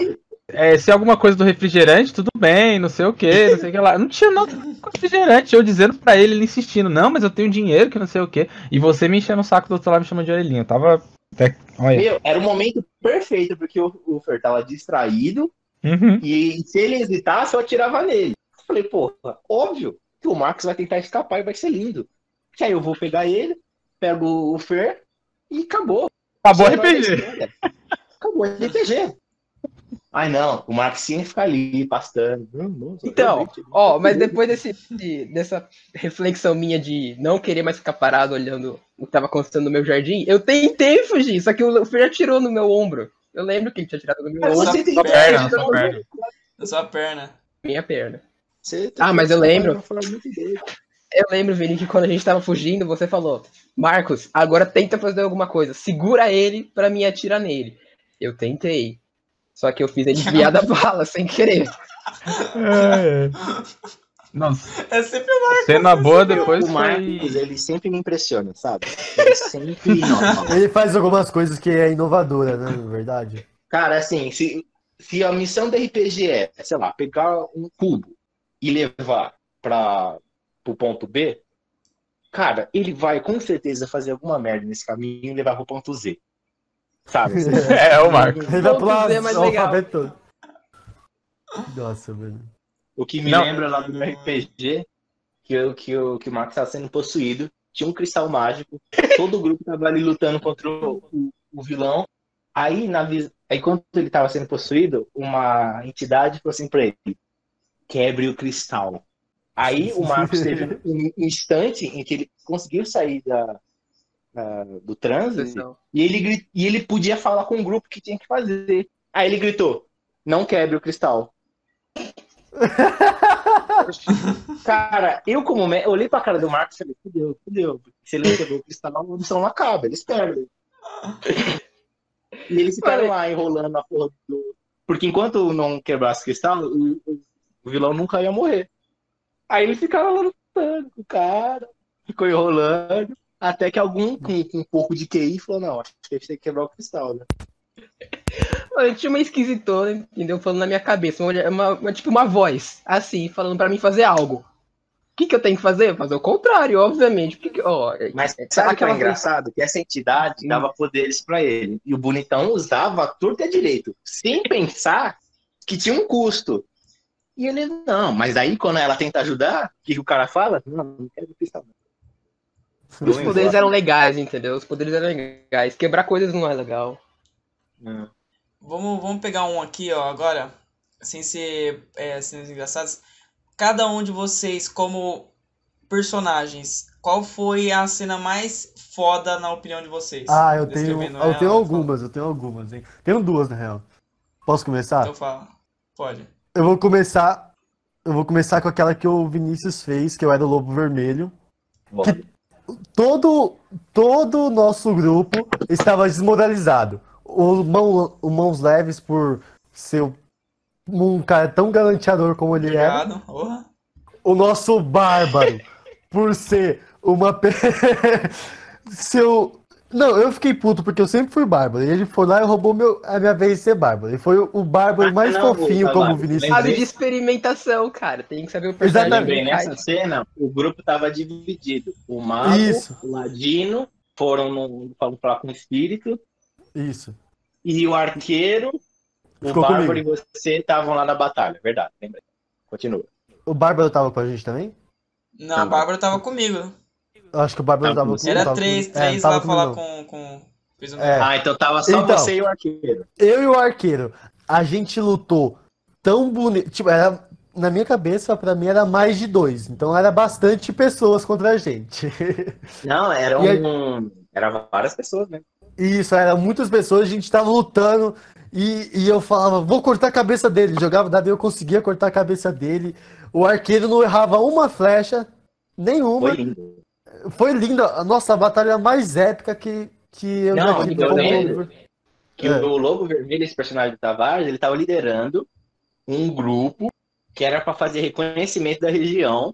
é, se é alguma coisa do refrigerante, tudo bem, não sei o que, não sei o que lá. Não tinha nada com refrigerante. Eu dizendo pra ele, ele insistindo, não, mas eu tenho dinheiro, que não sei o que. E você me enchendo o saco do outro lado me chamando de orelhinha. Eu tava. até- olha. Meu, era o momento perfeito, porque o, o Fer tava distraído Uhum. e se ele hesitasse, eu atirava nele. Eu falei, porra, óbvio que o Marcos vai tentar escapar e vai ser lindo. Que aí eu vou pegar ele, pego o Fer e acabou. Acabou o RPG. Acabou o RPG. Ai não, o Marcos tinha que ficar ali pastando. Nossa, Então, ó, mas depois desse, de- dessa reflexão minha de não querer mais ficar parado olhando o que tava acontecendo no meu jardim, eu tentei fugir, só que o Fer atirou no meu ombro. Eu lembro que ele tinha atirado no meu Mas ombro, você tem Sua que- perna, sua perna. Da sua perna. minha perna. Você Ah, mas eu lembro. Eu lembro, Vini, que quando a gente tava fugindo, você falou, Marcos, agora tenta fazer alguma coisa, segura ele pra mim atirar nele. Eu tentei. Só que eu fiz ele desviar da bala sem querer. É. Nossa, É sempre o Marcos. cena boa depois o Marcos, foi. ele sempre me impressiona, sabe? Ele sempre. Não, Ele faz algumas coisas que é inovadora, né? Na verdade. Cara, assim, se, se a missão da RPG é, sei lá, pegar um cubo e levar para o ponto B, cara, ele vai com certeza fazer alguma merda nesse caminho e levar pro ponto Z. Sabe? É, o Marco. Ele vai Z é mais legal. alfabeto todo. Nossa, velho. O que me Não. lembra lá do meu RPG, que, o- que, o, que o Marcos estava sendo possuído, tinha um cristal mágico, todo o grupo tava ali lutando contra o, o- o vilão. Aí, na, aí, quando ele estava sendo possuído, uma entidade falou assim pra ele: quebre o cristal. Aí o Marcos teve um instante em que ele conseguiu sair da, da- do Pessoal. e ele, e ele podia falar com o grupo que tinha que fazer. Aí ele gritou: não quebre o cristal. Cara, eu como me... eu olhei pra cara do Marcos e falei, fudeu, fudeu. Se ele quebrou o cristal, a missão não acaba, eles perdem. E eles ficaram lá enrolando a porra do. Porque enquanto não quebrasse o cristal, o, vilão nunca ia morrer. Aí eles ficaram lá lutando com o cara, ficou enrolando, até que algum com, com um pouco de QI falou, não, acho que a gente tem que quebrar o cristal, né? Eu tinha uma esquisitona, entendeu? Falando na minha cabeça, uma, uma- tipo uma voz, assim, falando pra mim fazer algo. O que, que eu tenho que fazer? Fazer o contrário, obviamente. Porque, que- ó, Mas é- sabe o que é coisa- engraçado? Que essa entidade Hum. dava poderes pra ele. E o bonitão usava tudo é direito, sem pensar que tinha um custo. E ele, não, mas aí quando ela tenta ajudar, o que, que o cara fala? Não, não quero cristal. Os poderes eram legais, entendeu? Os poderes eram legais. Quebrar coisas não é legal. Não. Vamos, vamos pegar um aqui, ó, agora, sem ser é, cenas engraçadas. Cada um de vocês, como personagens, qual foi a cena mais foda na opinião de vocês? Ah, eu tenho, eu ela, tenho fala. algumas, eu tenho algumas, hein. Tenho duas, na real. Posso começar? Então fala. Pode. Eu vou começar. Eu vou começar com aquela que o Vinícius fez, que eu era o Lobo Vermelho. Bom, Todo todo o nosso grupo estava desmoralizado. O, mão, o Mãos Leves, por ser um cara tão galanteador como ele. Porra. O nosso Bárbaro, por ser uma. Seu. Não, eu fiquei puto porque eu sempre fui Bárbaro. E ele foi lá e roubou meu, a minha vez de ser Bárbaro. Ele foi o, o Bárbaro Ah, mais não, fofinho, tá como o Vinícius. Fase de experimentação, cara. Tem que saber o personagem. Exatamente. nessa cena, o grupo tava dividido. O mago, Isso. o ladino, foram no, foram falar com o espírito, Isso. E o arqueiro, o Ficou bárbaro comigo. e você estavam lá na batalha. Verdade, lembrei. Continua. O Bárbaro tava com a gente também? Não, a Bárbara tava comigo. Eu acho que o Bárbaro Tava tava com com você? Era tava três, comigo. É, três tava lá comigo, falar com. com... Fez um É. Ah, então tava só Então. você e o arqueiro. Eu e o arqueiro, a gente lutou tão bonito. Tipo, era. Na minha cabeça, pra mim, era mais de dois. Então era bastante pessoas contra a gente. Não, eram. E aí- Era várias pessoas, né? Isso, era muitas pessoas, a gente tava lutando e, e eu falava, vou cortar a cabeça dele. Jogava dado eu conseguia cortar a cabeça dele. O arqueiro não errava uma flecha, nenhuma. Foi lindo. Foi linda. A nossa batalha mais épica que, que eu Não, já tive eu lembro. Que É. o Lobo Vermelho, esse personagem do Tavares, ele tava liderando um grupo que era pra fazer reconhecimento da região.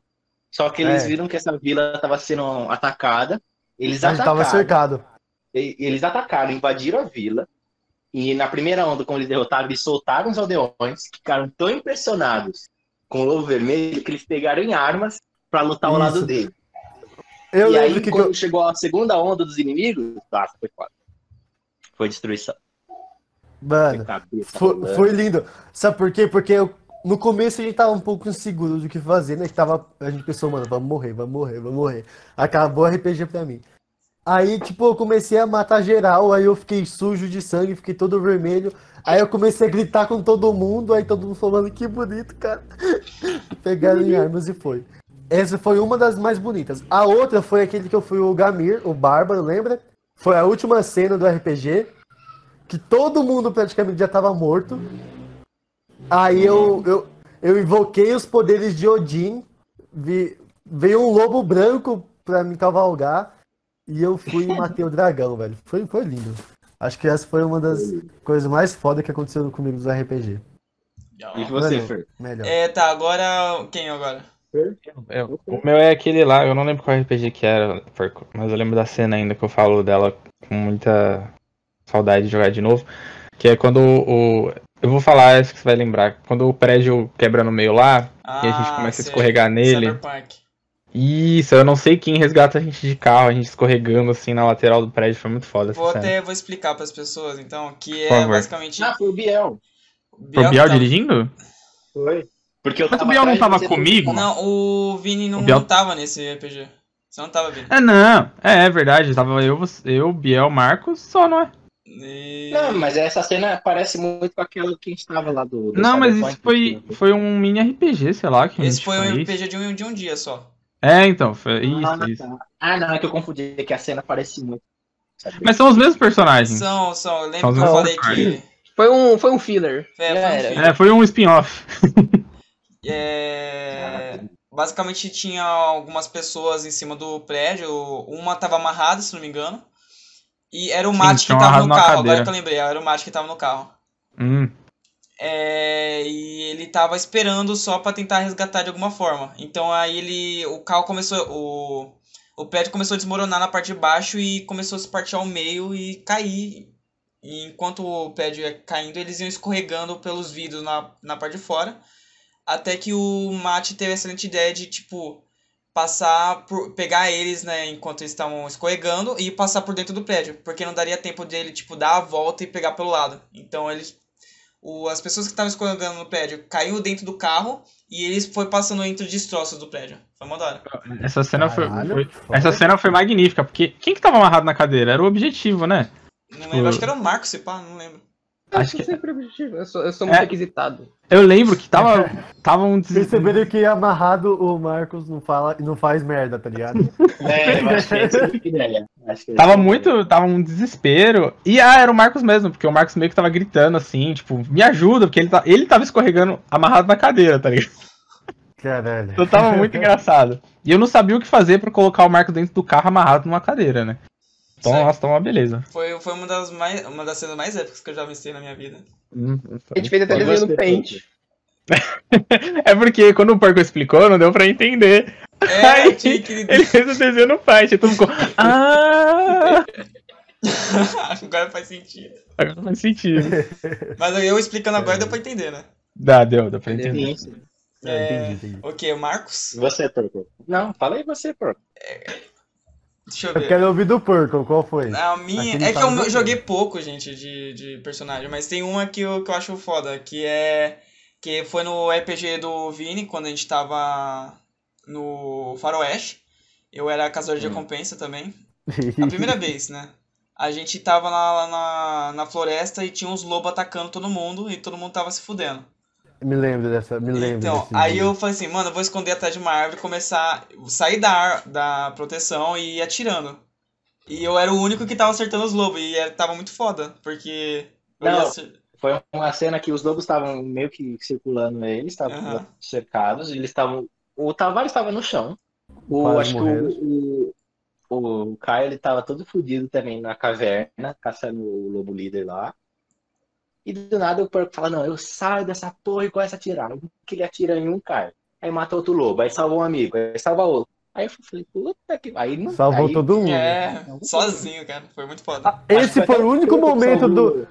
Só que eles É. viram que essa vila estava sendo atacada. Eles A gente tava atacaram. cercado. Eles atacaram, invadiram a vila. E na primeira onda, quando eles derrotaram, eles soltaram os aldeões, ficaram tão impressionados com o Lobo Vermelho que eles pegaram em armas pra lutar ao Isso. lado dele. Eu e lembro aí, quando eu, chegou a segunda onda dos inimigos, nossa, foi foda. Foi destruição. Mano, Foi cabeça foi, rolando. foi lindo. Sabe por quê? Porque eu- no começo a gente tava um pouco inseguro do que fazer, né? Que tava, a gente pensou, mano, vamos morrer, vamos morrer, vamos morrer. Acabou o RPG pra mim. Aí, tipo, eu comecei a matar geral, aí eu fiquei sujo de sangue, fiquei todo vermelho. Aí eu comecei a gritar com todo mundo, aí todo mundo falando, que bonito, cara. Pegaram em armas e foi. Essa foi uma das mais bonitas. A outra foi aquele que eu fui o Gamir, o Bárbaro, lembra? Foi a última cena do RPG, que todo mundo praticamente já tava morto. Aí eu, eu, eu invoquei os poderes de Odin, vi, veio um lobo branco pra me cavalgar, e eu fui e matei o dragão, velho. Foi, foi lindo. Acho que essa foi uma das coisas mais fodas que aconteceu comigo nos RPG. E você, Fer? Melhor. É, tá, agora. Quem agora? Eu- o meu é aquele lá, eu não lembro qual RPG que era, mas eu lembro da cena ainda que eu falo dela com muita saudade de jogar de novo. Que é quando o. Eu vou falar essa que você vai lembrar. Quando o prédio quebra no meio lá e a gente Ah, começa a sei. escorregar nele. Cyberpunk. Isso, eu não sei quem resgata a gente de carro, a gente escorregando assim na lateral do prédio, foi muito foda essa Vou cena. até vou explicar pras pessoas, então, que Por é favor. basicamente. Ah, foi o Biel. o Foi o Biel tava- dirigindo? Foi. Porque eu Mas o Biel não tava comigo? Não, o Vini não, O Biel- não tava nesse RPG. Você não tava, Vini. É, não. É, é verdade. Tava eu, eu, Biel, Marcos, só, não é? E- Não, mas essa cena parece muito com aquela que a gente tava lá do. do Não, mas isso foi, foi um mini RPG, sei lá. Que a Esse gente foi um. RPG de um, de um dia só. É, então, foi Ah, isso, isso. tá. Ah, não, é que eu confundi, é que a cena parece muito. sabe? Mas são os mesmos personagens. São, são. Eu São lembro os que eu falei que. Foi um, foi um filler. É, foi um filler. É, foi um spin-off. É, basicamente tinha algumas pessoas em cima do prédio. Uma tava amarrada, se não me engano. E era o Sim, Mate que tava no carro. cadeira. Agora que eu lembrei, era o Mate que tava no carro. Hum. É, e ele tava esperando só pra tentar resgatar de alguma forma. Então aí ele. O carro começou. O, o prédio começou a desmoronar na parte de baixo e começou a se partir ao meio e cair. E enquanto o prédio ia caindo, eles iam escorregando pelos vidros na, na parte de fora. Até que o Mate teve a excelente ideia de, tipo, passar por. pegar eles, né, enquanto eles estavam escorregando e passar por dentro do prédio. Porque não daria tempo dele, tipo, dar a volta e pegar pelo lado. Então eles o, as pessoas que estavam escorregando no prédio caiu dentro do carro e eles foi passando entre os destroços do prédio. Foi uma da hora. Essa cena foi, Caralho, foi- foda. Essa cena foi magnífica, porque quem que tava amarrado na cadeira? Era o objetivo, né? Não lembro, acho que era o Marcos, se pá, não lembro. Eu Acho que- sempre objetivo. Eu sou, eu sou muito É. requisitado. Eu lembro que tava, tava um des... Perceberam que amarrado o Marcos não fala não faz merda, tá ligado? É, eu acho que é a ideia. Que Tava é a muito, tava um desespero. E ah, era o Marcos mesmo, porque o Marcos meio que tava gritando assim, tipo, me ajuda, porque ele, tá, ele tava escorregando amarrado na cadeira, tá ligado? Caralho. Então tava muito engraçado. E eu não sabia o que fazer pra colocar o Marcos dentro do carro amarrado numa cadeira, né? Então, Certo. nossa, tá uma beleza. Foi, foi uma, das mais, uma das cenas mais épicas que eu já vi na minha vida. Hum, A gente fez até desenho no Paint. É porque quando o Porco explicou, não deu pra entender. É, Aí, que. Ele fez o desenho no Paint, e todo mundo ficou. Ah! agora faz sentido. Agora não faz sentido. Mas eu explicando agora deu pra entender, né? Dá, deu, deu pra entender. Sim, sim. É, entendi, entendi. O que? O Marcos? Você, Porco. Não, fala aí você, Porco. Deixa eu Eu ver. quero ouvir do Purple, qual foi? A minha. Aquele É que eu joguei pouco, gente, de, de personagem, mas tem uma que eu, que eu acho foda, que é. Que foi no RPG do Vini, quando a gente tava no Faroeste. Eu era caçador de Hum. recompensa também. A primeira vez, né? A gente tava lá na, na floresta e tinha uns lobos atacando todo mundo e todo mundo tava se fudendo. Me lembro dessa, me lembro Então, desse aí dia. eu falei assim, mano, eu vou esconder atrás de uma árvore, começar, sair da, da proteção e ir atirando. E eu era o único que tava acertando os lobos, e era- tava muito foda, porque... Não. Foi uma cena que os lobos estavam meio que circulando eles, estavam Aham. cercados, eles estavam. O Tavares estava no chão. O, Quase acho morreram. que o, o, o Caio ele tava todo fodido também na caverna, caçando o lobo líder lá. E do nada o porco fala, não, eu saio dessa porra e começa a atirar. Que ele atira em um Caio. Aí mata outro lobo, aí salva um amigo, aí salva outro. Aí eu falei, puta que. Aí não Salvou aí, todo mundo. É, sozinho, cara, foi muito foda. Ah, Esse foi o único momento do.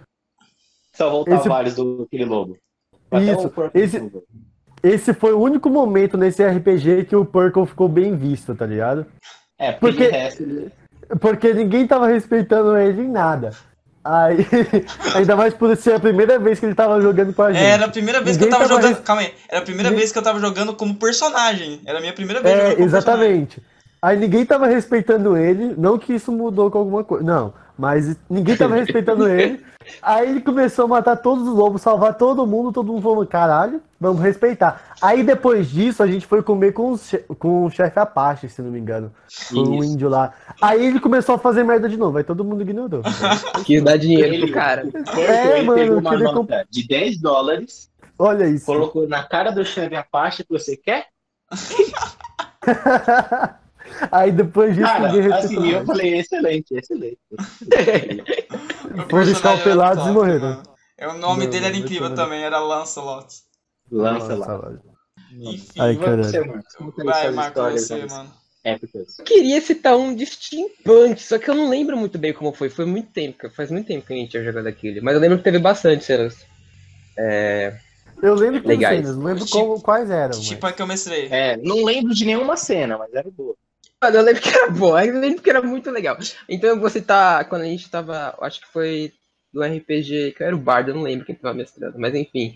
Salvou o Esse- Tavares do aquele lobo. Até Isso, esse-. Esse foi o único momento nesse RPG que o Purple ficou bem visto, tá ligado? É, porque, Porque- resto Porque ninguém tava respeitando ele em nada. Aí, ainda mais por ser a primeira vez que ele tava jogando com a gente. Era a primeira vez que eu Ninguém tava tava jogando... res- Calma aí, era a primeira Ninguém- vez que eu tava jogando como personagem. Era a minha primeira vez É, jogando como personagem. exatamente. Aí ninguém tava respeitando ele, não que isso mudou com alguma coisa, não, mas ninguém tava respeitando ele. Aí ele começou a matar todos os lobos, salvar todo mundo, todo mundo falou, caralho, vamos respeitar. Aí depois disso a gente foi comer com, o che- com o chefe Apache, se não me engano. Foi um índio lá. Aí ele começou a fazer merda de novo, aí todo mundo ignorou. Quis dar dinheiro Ele- pro cara. É, ele mano, pegou uma nota de 10 dólares, Olha isso. colocou na cara do chefe Apache que você quer? Aí depois disso Cara, ninguém assim, eu falei, excelente, excelente. Foram escalpelados era e top, morreram. mano. É, o nome Meu, dele era incrível também, era Lancelot. Nossa, Enfim, Ai, você, vai, Marco, você, mano. épicas. Eu queria citar um de steampunk, só que eu não lembro muito bem como foi. Foi muito tempo, faz muito tempo que a gente tinha jogado aquele. Mas eu lembro que teve bastante cenas. Eu lembro que Legais. cenas, não lembro Tipo- qual- quais eram. Tipo mas- a que eu mestrei. É, não lembro de nenhuma cena, mas era boa. Eu lembro que era bom, eu lembro que era muito legal. Então você tá. Quando a gente tava. Acho que foi do RPG, que era o Bardo, eu não lembro quem tava mestrando, mas enfim.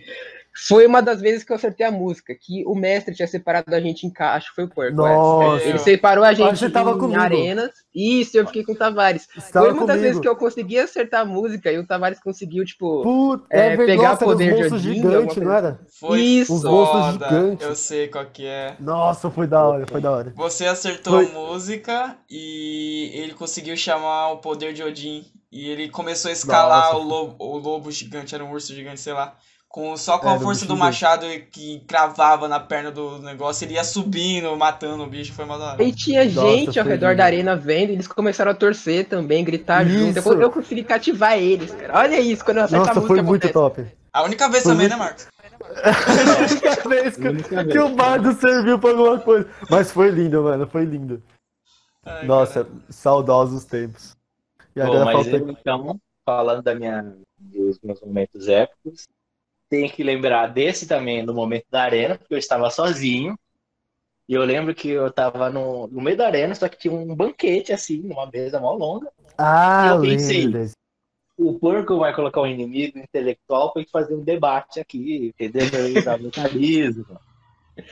Foi uma das vezes que eu acertei a música, que o mestre tinha separado a gente em ca... acho que foi o Porco. Nossa. é. Ele separou a gente em comigo. arenas. Isso, eu fiquei com o Tavares. Você foi uma das vezes que eu consegui acertar a música e o Tavares conseguiu, tipo. Puta, é, é, pegar nossa, poder de Odin, gigantes, alguma não era? Foi Isso. Os foda. gigantes. Eu sei qual que é. Nossa, foi da hora, foi da hora. Você acertou Foi. a música e ele conseguiu chamar o poder de Odin. E ele começou a escalar Nossa. o lobo, o lobo gigante, era um urso gigante, sei lá. Com, só com Era a força do gigante. machado que cravava na perna do negócio, ele ia subindo, matando o bicho, foi hora. E tinha Nossa, gente ao redor lindo. da arena vendo, e eles começaram a torcer também, gritar junto. Isso. Eu, eu consegui cativar eles, cara. Olha isso, quando eu acerto a Nossa, música. foi muito acontece. top. A única vez Foi também, muito- né, Marcos? A vez que, que o bardo serviu pra alguma coisa. Mas foi lindo, mano, foi lindo. Ai, Nossa, saudosos tempos. E Bom, agora mas falta. eu, então, falando da minha, dos meus momentos épicos, tenho que lembrar desse também, no momento da arena, porque eu estava sozinho. E eu lembro que eu estava no, no meio da arena, só que tinha um banquete, assim, numa mesa mó longa. Ah, eu eu pensei. desse. O porco vai colocar um inimigo intelectual para fazer um debate aqui, entendeu? Eu usar meu carisma,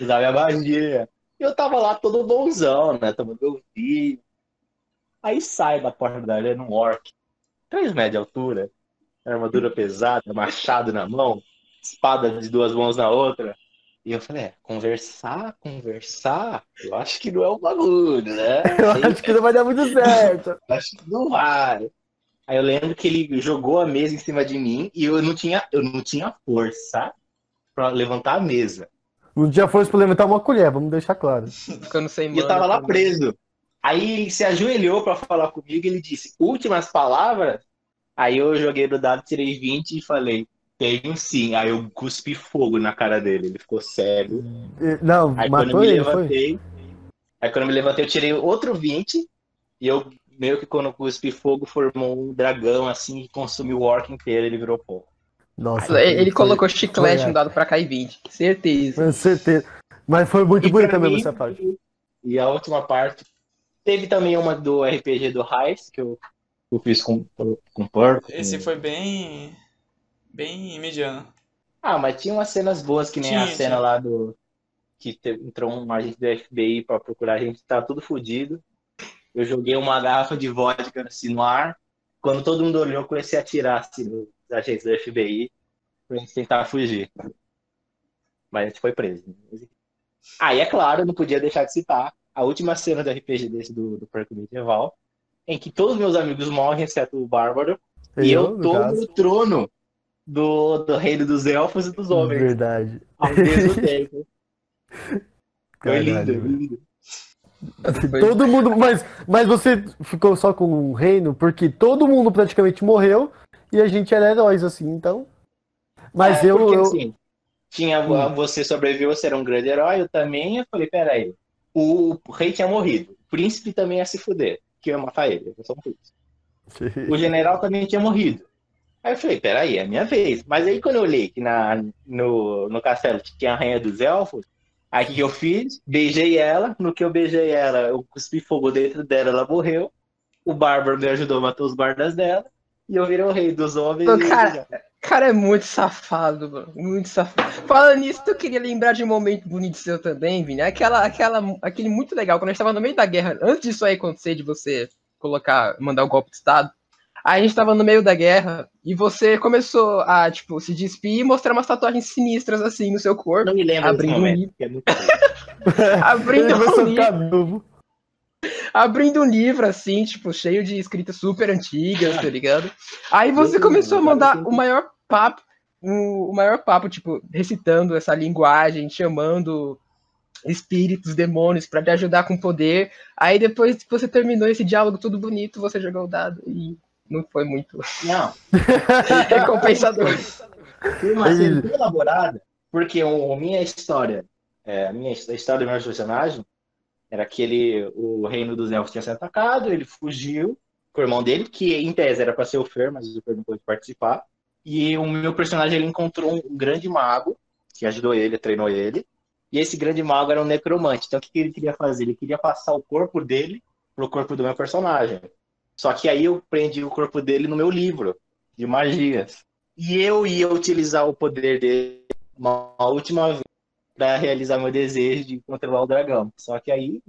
usar minha magia. E eu tava lá todo bonzão, né? Tomando meu vinho. Aí sai da porta da arena um orc. 3 metros de altura, armadura pesada, machado na mão, espada de duas mãos na outra. E eu falei, é, conversar, conversar, eu acho que não é um bagulho, né? Eu acho que não vai dar muito certo. Acho que não vai. Aí eu lembro que ele jogou a mesa em cima de mim e eu não tinha, eu não tinha força pra levantar a mesa. Um dia foi pra levantar uma colher, vamos deixar claro. Ficando sem E eu tava lá também. preso. Aí ele se ajoelhou pra falar comigo e ele disse, últimas palavras? Aí eu joguei no dado, tirei 20 e falei, tenho sim. Aí eu cuspi fogo na cara dele, ele ficou cego. E- Não, Aí quando eu matou me ele, foi? levantei, aí quando eu me levantei, eu tirei outro 20 e eu meio que quando eu cuspi fogo formou um dragão assim que consumiu o orc inteiro, ele virou pó. Nossa, Ele, ele foi- colocou chiclete no dado pra cair 20. Certeza. Com certeza. Mas foi muito E bonita mesmo essa parte. E a última parte teve também uma do RPG do Heist que eu, eu fiz com com Porco. Esse foi bem. Bem mediano. Ah, mas tinha umas cenas boas que nem a Tinha, cena tinha. lá do que te- entrou um agente do FBI pra procurar a gente, tá tudo fodido. Eu joguei uma garrafa de vodka assim no ar. Quando todo mundo olhou, eu comecei a atirar assim, nos agentes do FBI pra gente tentar fugir. Mas a gente foi preso. Ah, e é claro, eu não podia deixar de citar a última cena do RPG desse do, do Porco Medieval, em que todos meus amigos morrem, exceto o Bárbaro, e eu tô caso. no trono do, do reino dos elfos e dos homens Verdade. ao mesmo tempo. Foi lindo, lindo. Foi- Todo mundo. Mas, mas você ficou só com um reino porque todo mundo praticamente morreu e a gente era heróis, assim, então. Mas É, eu. porque, eu- assim, tinha Hum. você sobreviveu, você era um grande herói, eu também. Eu falei, peraí, o rei tinha morrido, o príncipe também ia se fuder, que eu ia matar ele, eu sou um príncipe. O general também tinha morrido. Aí eu falei, peraí, é minha vez. Mas aí quando eu olhei que na, no, no castelo tinha a rainha dos elfos, aí o que eu fiz? Beijei ela, no que eu beijei ela, eu cuspi fogo dentro dela, ela morreu. O bárbaro me ajudou a matar os guardas dela, e eu virei o rei dos homens. E- cara, cara é muito safado, mano. Muito safado. Falando nisso, eu queria lembrar de um momento bonito seu também, Vini. Aquela, aquela, aquele muito legal, quando a gente tava no meio da guerra, antes disso aí acontecer, de você colocar, mandar o golpe de Estado, a gente tava no meio da guerra e você começou a, tipo, se despir e mostrar umas tatuagens sinistras assim no seu corpo. Não me lembro desse Abrindo um momento, livro. que é muito Abrindo um livro. abrindo um livro, assim, tipo, cheio de escritas super antigas, tá ligado? Aí você começou a mandar o maior papo, o o maior papo, tipo, recitando essa linguagem, chamando espíritos, demônios pra te ajudar com poder. Aí depois que você terminou esse diálogo tudo bonito, você jogou o dado e não foi muito Não, recompensador. Foi uma cena muito elaborada, porque o, a minha história, é, a minha a história do meu personagem era que ele, o reino dos elfos tinha sido atacado, ele fugiu com o irmão dele, que em tese era para ser o Fer, mas o Fer não pôde participar. E o meu personagem ele encontrou um grande mago que ajudou ele, treinou ele. E esse grande mago era um necromante. Então o que que ele queria fazer? Ele queria passar o corpo dele pro corpo do meu personagem. Só que aí eu prendi o corpo dele no meu livro de magias. E eu ia utilizar o poder dele uma última vez para realizar meu desejo de controlar o dragão. Só que aí,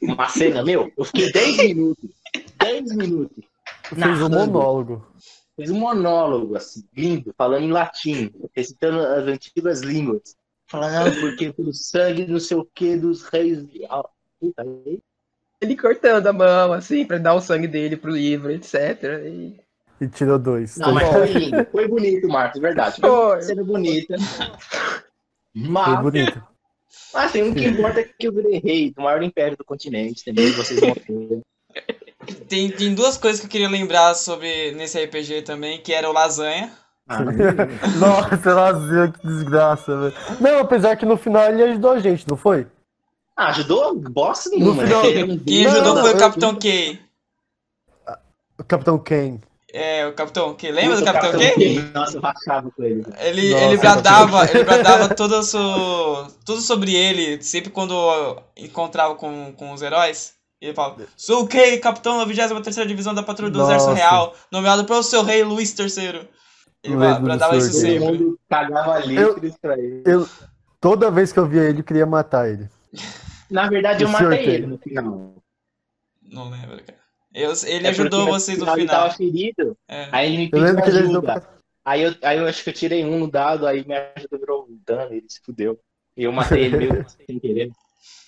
uma cena, meu, eu fiquei 10 minutos. 10 minutos. Fez um monólogo. Fez um monólogo, assim, lindo, falando em latim, recitando as antigas línguas. Falando, ah, porque pelo sangue, não sei o que, dos reis. Ah, Puta, aí Ele cortando a mão, assim, pra dar o sangue dele pro livro, etc. E... E tirou dois. Não, mas foi lindo. Foi bonito, Marcos, verdade. Foi. Foi cena bonita. Foi Mas, bonito. assim, o que importa é que eu virei rei do maior império do continente, também vocês vão ver. Tem, tem duas coisas que eu queria lembrar sobre nesse RPG também, que era o lasanha. Ah, Nossa, Lazinho, que desgraça, velho. Não, apesar que no final ele ajudou a gente, não foi? Ah, ajudou bosta nenhuma. No final- né? Ele Quem ajudou não, foi o eu- Capitão K. O Capitão Ken. É, o Capitão K. Lembra do Capitão Capitão K? K. Nossa, eu rachava com ele. Ele, Nossa, ele bradava, ele bradava todo, so, tudo sobre ele, sempre quando encontrava com, com os heróis. Ele falava, sou o Kay, capitão da 23ª Divisão da Patrulha do Exército. Real, nomeado pelo seu rei Luís III. Ele bradava isso sempre. cagava litros pra ele. Eu, toda vez que eu via ele, eu queria matar ele. Na verdade, eu O matei ele no final. Não lembro, cara. Eu- ele É ajudou vocês no Ele final. tava ferido, É. aí ele me Eu pediu ele ajuda. pra... Aí eu, aí eu acho que eu tirei um no dado, aí minha ajuda virou dano, ele se fudeu. E eu matei ele meio sem querer.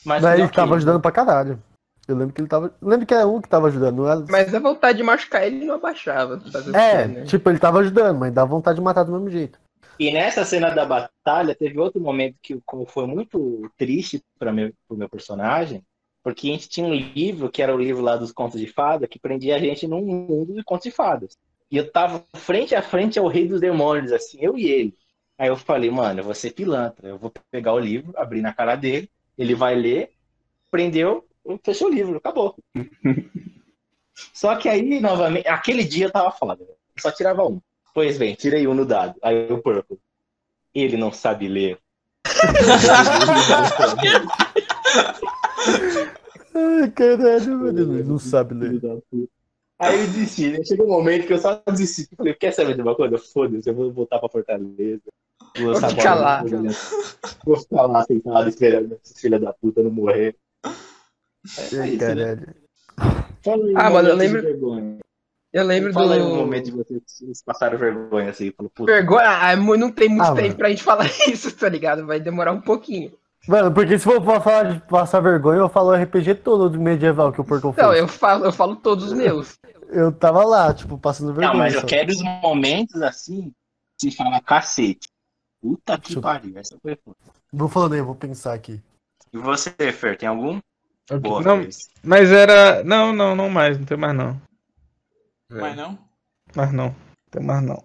Mas Daí ele tava ajudando pra caralho. Eu lembro que ele tava. eu lembro que era um que tava ajudando, não era. Mas a vontade de machucar ele não abaixava. Fazer o É, quê, né? tipo, ele tava ajudando, mas dá vontade de matar do mesmo jeito. E nessa cena da batalha, teve outro momento que foi muito triste para meu, pro meu personagem, porque a gente tinha um livro, que era o livro lá dos contos de fada, que prendia a gente num mundo de contos de fadas. E eu tava frente a frente ao rei dos demônios, assim, eu e ele. Aí eu falei, mano, eu vou ser pilantra, eu vou pegar o livro, abrir na cara dele, ele vai ler, prendeu, eu fechei o livro, acabou. Só que aí, novamente, aquele dia eu tava foda, só tirava um. Pois bem, tirei um no dado. Aí o Purple. Ele não sabe ler. Ai, caralho, mano. Ele não sabe ler. Aí eu desisti, né? Chegou um momento que eu só desisti. Falei, quer saber de uma coisa? Foda-se, eu vou voltar pra Fortaleza. Vou, Vou ficar lá. Vou ficar lá sentado esperando essa filha da puta não morrer. É Ai, isso, né? caralho. Ah, mano, eu lembro-. Eu lembro Fala aí do. um momento de vocês passaram vergonha assim. Falou, puta, Vergonha, ah, não tem muito Ah, tempo mano. pra gente falar isso, tá ligado? Vai demorar um pouquinho. Mano, porque se for falar de passar vergonha, eu falo o RPG todo do medieval que o Portão fez. Não, eu falo, eu falo todos os meus. Eu tava lá, tipo, passando vergonha. Não, mas eu só. quero os momentos assim, se fala cacete. Puta que Deixa pariu, essa foi foda. Vou falando aí, eu vou pensar aqui. E você, Fer, tem algum? Boa, Não, mas era. Não, não, não mais, não tem mais não. Mas não. Mais não. Tem mais não.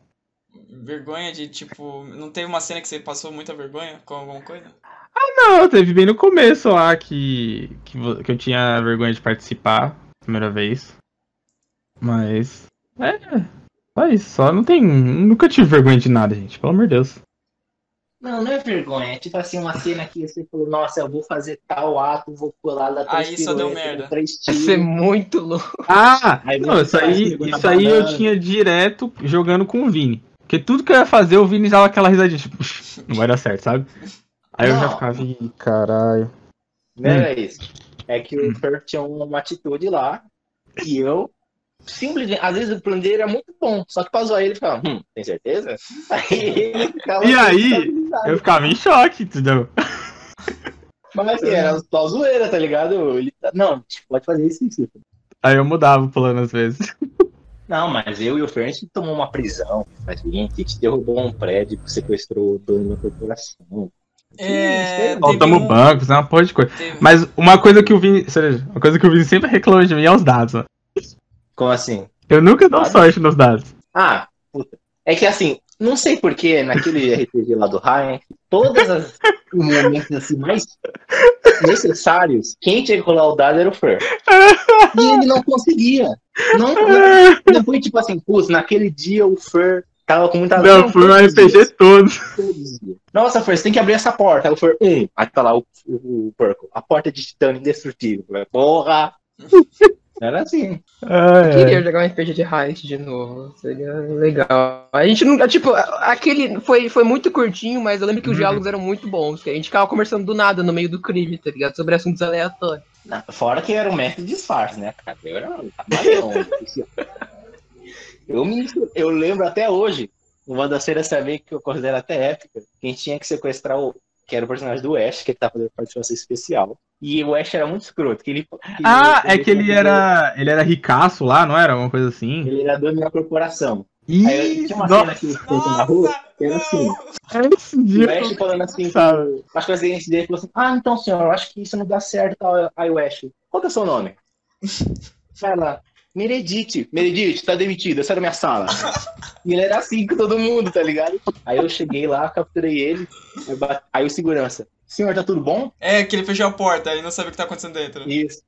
Vergonha de, tipo, não teve uma cena que você passou muita vergonha com alguma coisa? Não, teve bem no começo lá que, que, que eu tinha vergonha de participar, primeira vez. Mas. É. Só isso, só não tem. Nunca tive vergonha de nada, gente, pelo amor de Deus. Não, não é vergonha. É tipo assim, uma cena que você falou, nossa, eu vou fazer tal ato, vou pular da três Aí só deu merda. tiros. ser muito louco. Ah! Aí Não, isso aí, isso aí eu tinha direto jogando com o Vini. Porque tudo que eu ia fazer, o Vini dava aquela risadinha, tipo, não vai dar certo, sabe? Aí eu já Não. ficava, ih, caralho. Não era isso. É que o Fer tinha uma atitude lá e eu simplesmente, às vezes o plano dele era muito bom, só que pra zoar ele ele ficava, hum, tem certeza? Aí ele ficava E aí. Eu ficava em choque, entendeu? Mas assim, era só zoeira, tá ligado? Ele, não, tipo, pode fazer isso, isso. Aí eu mudava o plano às vezes. Não, mas eu e o Fer, a gente tomou uma prisão, mas a gente derrubou um prédio, sequestrou o dono da corporação. É. Faltamos um- bancos, é uma porra de coisa. teve- Mas uma coisa que o Vini. Seja, uma coisa que o Vini sempre reclama de mim é os dados, mano. Como assim? Eu nunca dou Dados? sorte nos dados. Ah, puta. É que assim, não sei porquê, naquele RPG lá do Ryan, todas as momentos assim, mais necessários, quem tinha que rolar o dado era o Fer. E ele não conseguia. Não, não, foi tipo assim, putz, naquele dia o Fer Tava com muita Não, foi um os dias, RPG todo. Nossa, foi, você tem que abrir essa porta. Aí eu falei, um. Aí tá lá o, o, o Purple. A porta de titânio indestrutível. Porra! Era assim. Ai, ai. Queria jogar um RPG de Heist de novo. Seria legal. A gente nunca, tipo, aquele foi, foi muito curtinho, mas eu lembro que os Uhum. diálogos eram muito bons. Que a gente ficava conversando do nada no meio do crime, tá ligado? Sobre assuntos aleatórios. Fora que era um mestre de disfarce, né, cara? Eu era um eu, me, eu lembro até hoje, uma das cenas também que eu considero até épica, que a gente tinha que sequestrar o. Que era o personagem do Ash, que ele tá fazendo participação especial. E o Ash era muito escroto. Que ele, que Ah, é que ele era. Ele era ricaço lá, não era? Alguma coisa assim. Ele era dono da corporação. Aí Ih, tinha uma cena nossa, que ele na rua, que era assim. esse O. Ash falando assim, Sabe? acho que o dele falou assim, ah, então senhor, eu acho que isso não dá certo, tal. Aí o Ash, qual que é o seu nome? Vai lá, Meredith, Meredith, tá demitido, essa era minha sala. E ele era assim com todo mundo, tá ligado? Aí eu cheguei lá, capturei ele, aí, aí o segurança, senhor, tá tudo bom? É, que ele fechou a porta, ele não sabe o que tá acontecendo dentro. Isso.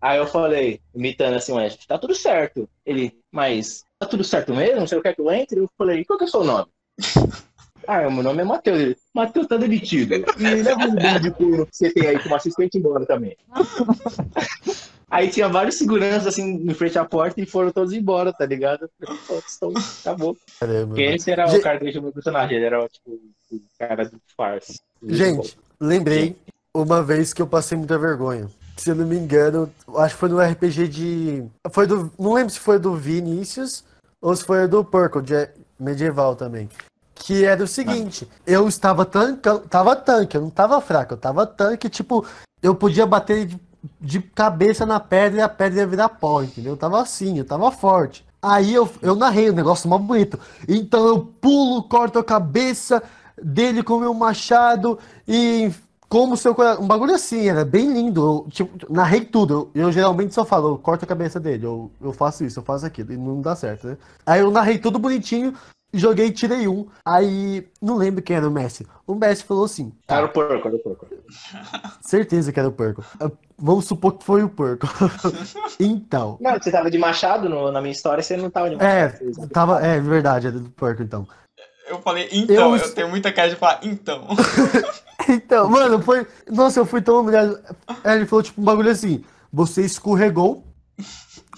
Aí eu falei, imitando assim o Ash, tá tudo certo. Ele, mas tá tudo certo mesmo? Você não quer que eu entre? Eu falei, qual que é o seu nome? Ah, meu nome é Matheus. Ele, Matheus tá demitido. E leva um bando de corno que você tem aí como assistente embora também. Aí tinha vários seguranças assim em frente à porta e foram todos embora, tá ligado? Eu falei, "Pô, então, acabou. Caramba. Porque esse era o Gente- característico do meu personagem, ele era tipo o cara do farce. Gente, lembrei uma vez que eu passei muita vergonha. Se eu não me engano, acho que foi no RPG de. Foi do. Não lembro se foi do Vinícius ou se foi do Purple, de medieval também. Que era o seguinte, eu estava tanque, tava tanque, eu não tava fraco, eu tava tanque, tipo, eu podia bater de, de cabeça na pedra e a pedra ia virar pó, entendeu? Eu tava assim, eu tava forte. Aí eu, eu narrei o negócio mó bonito. Então eu pulo, corto a cabeça dele com o meu machado e como seu coração. Um bagulho assim, era bem lindo. Eu tipo, narrei tudo. Eu, eu geralmente só falo, eu corto a cabeça dele, eu, eu faço isso, eu faço aquilo, e não dá certo, né? Aí eu narrei tudo bonitinho, joguei e tirei um. Aí, não lembro quem era o Messi. O Messi falou assim: Era o porco, era o porco. certeza que era o Porco. Vamos supor que foi o Porco. então. Não, você tava de machado no- na minha história, você não tava de É, machado. você- tava, é verdade, era do Porco então. Eu falei, então, Eu- eu, tenho muita cara de falar, então. Então, mano, foi. Nossa, eu fui tão. Aí Ele falou, tipo, um bagulho assim: você escorregou,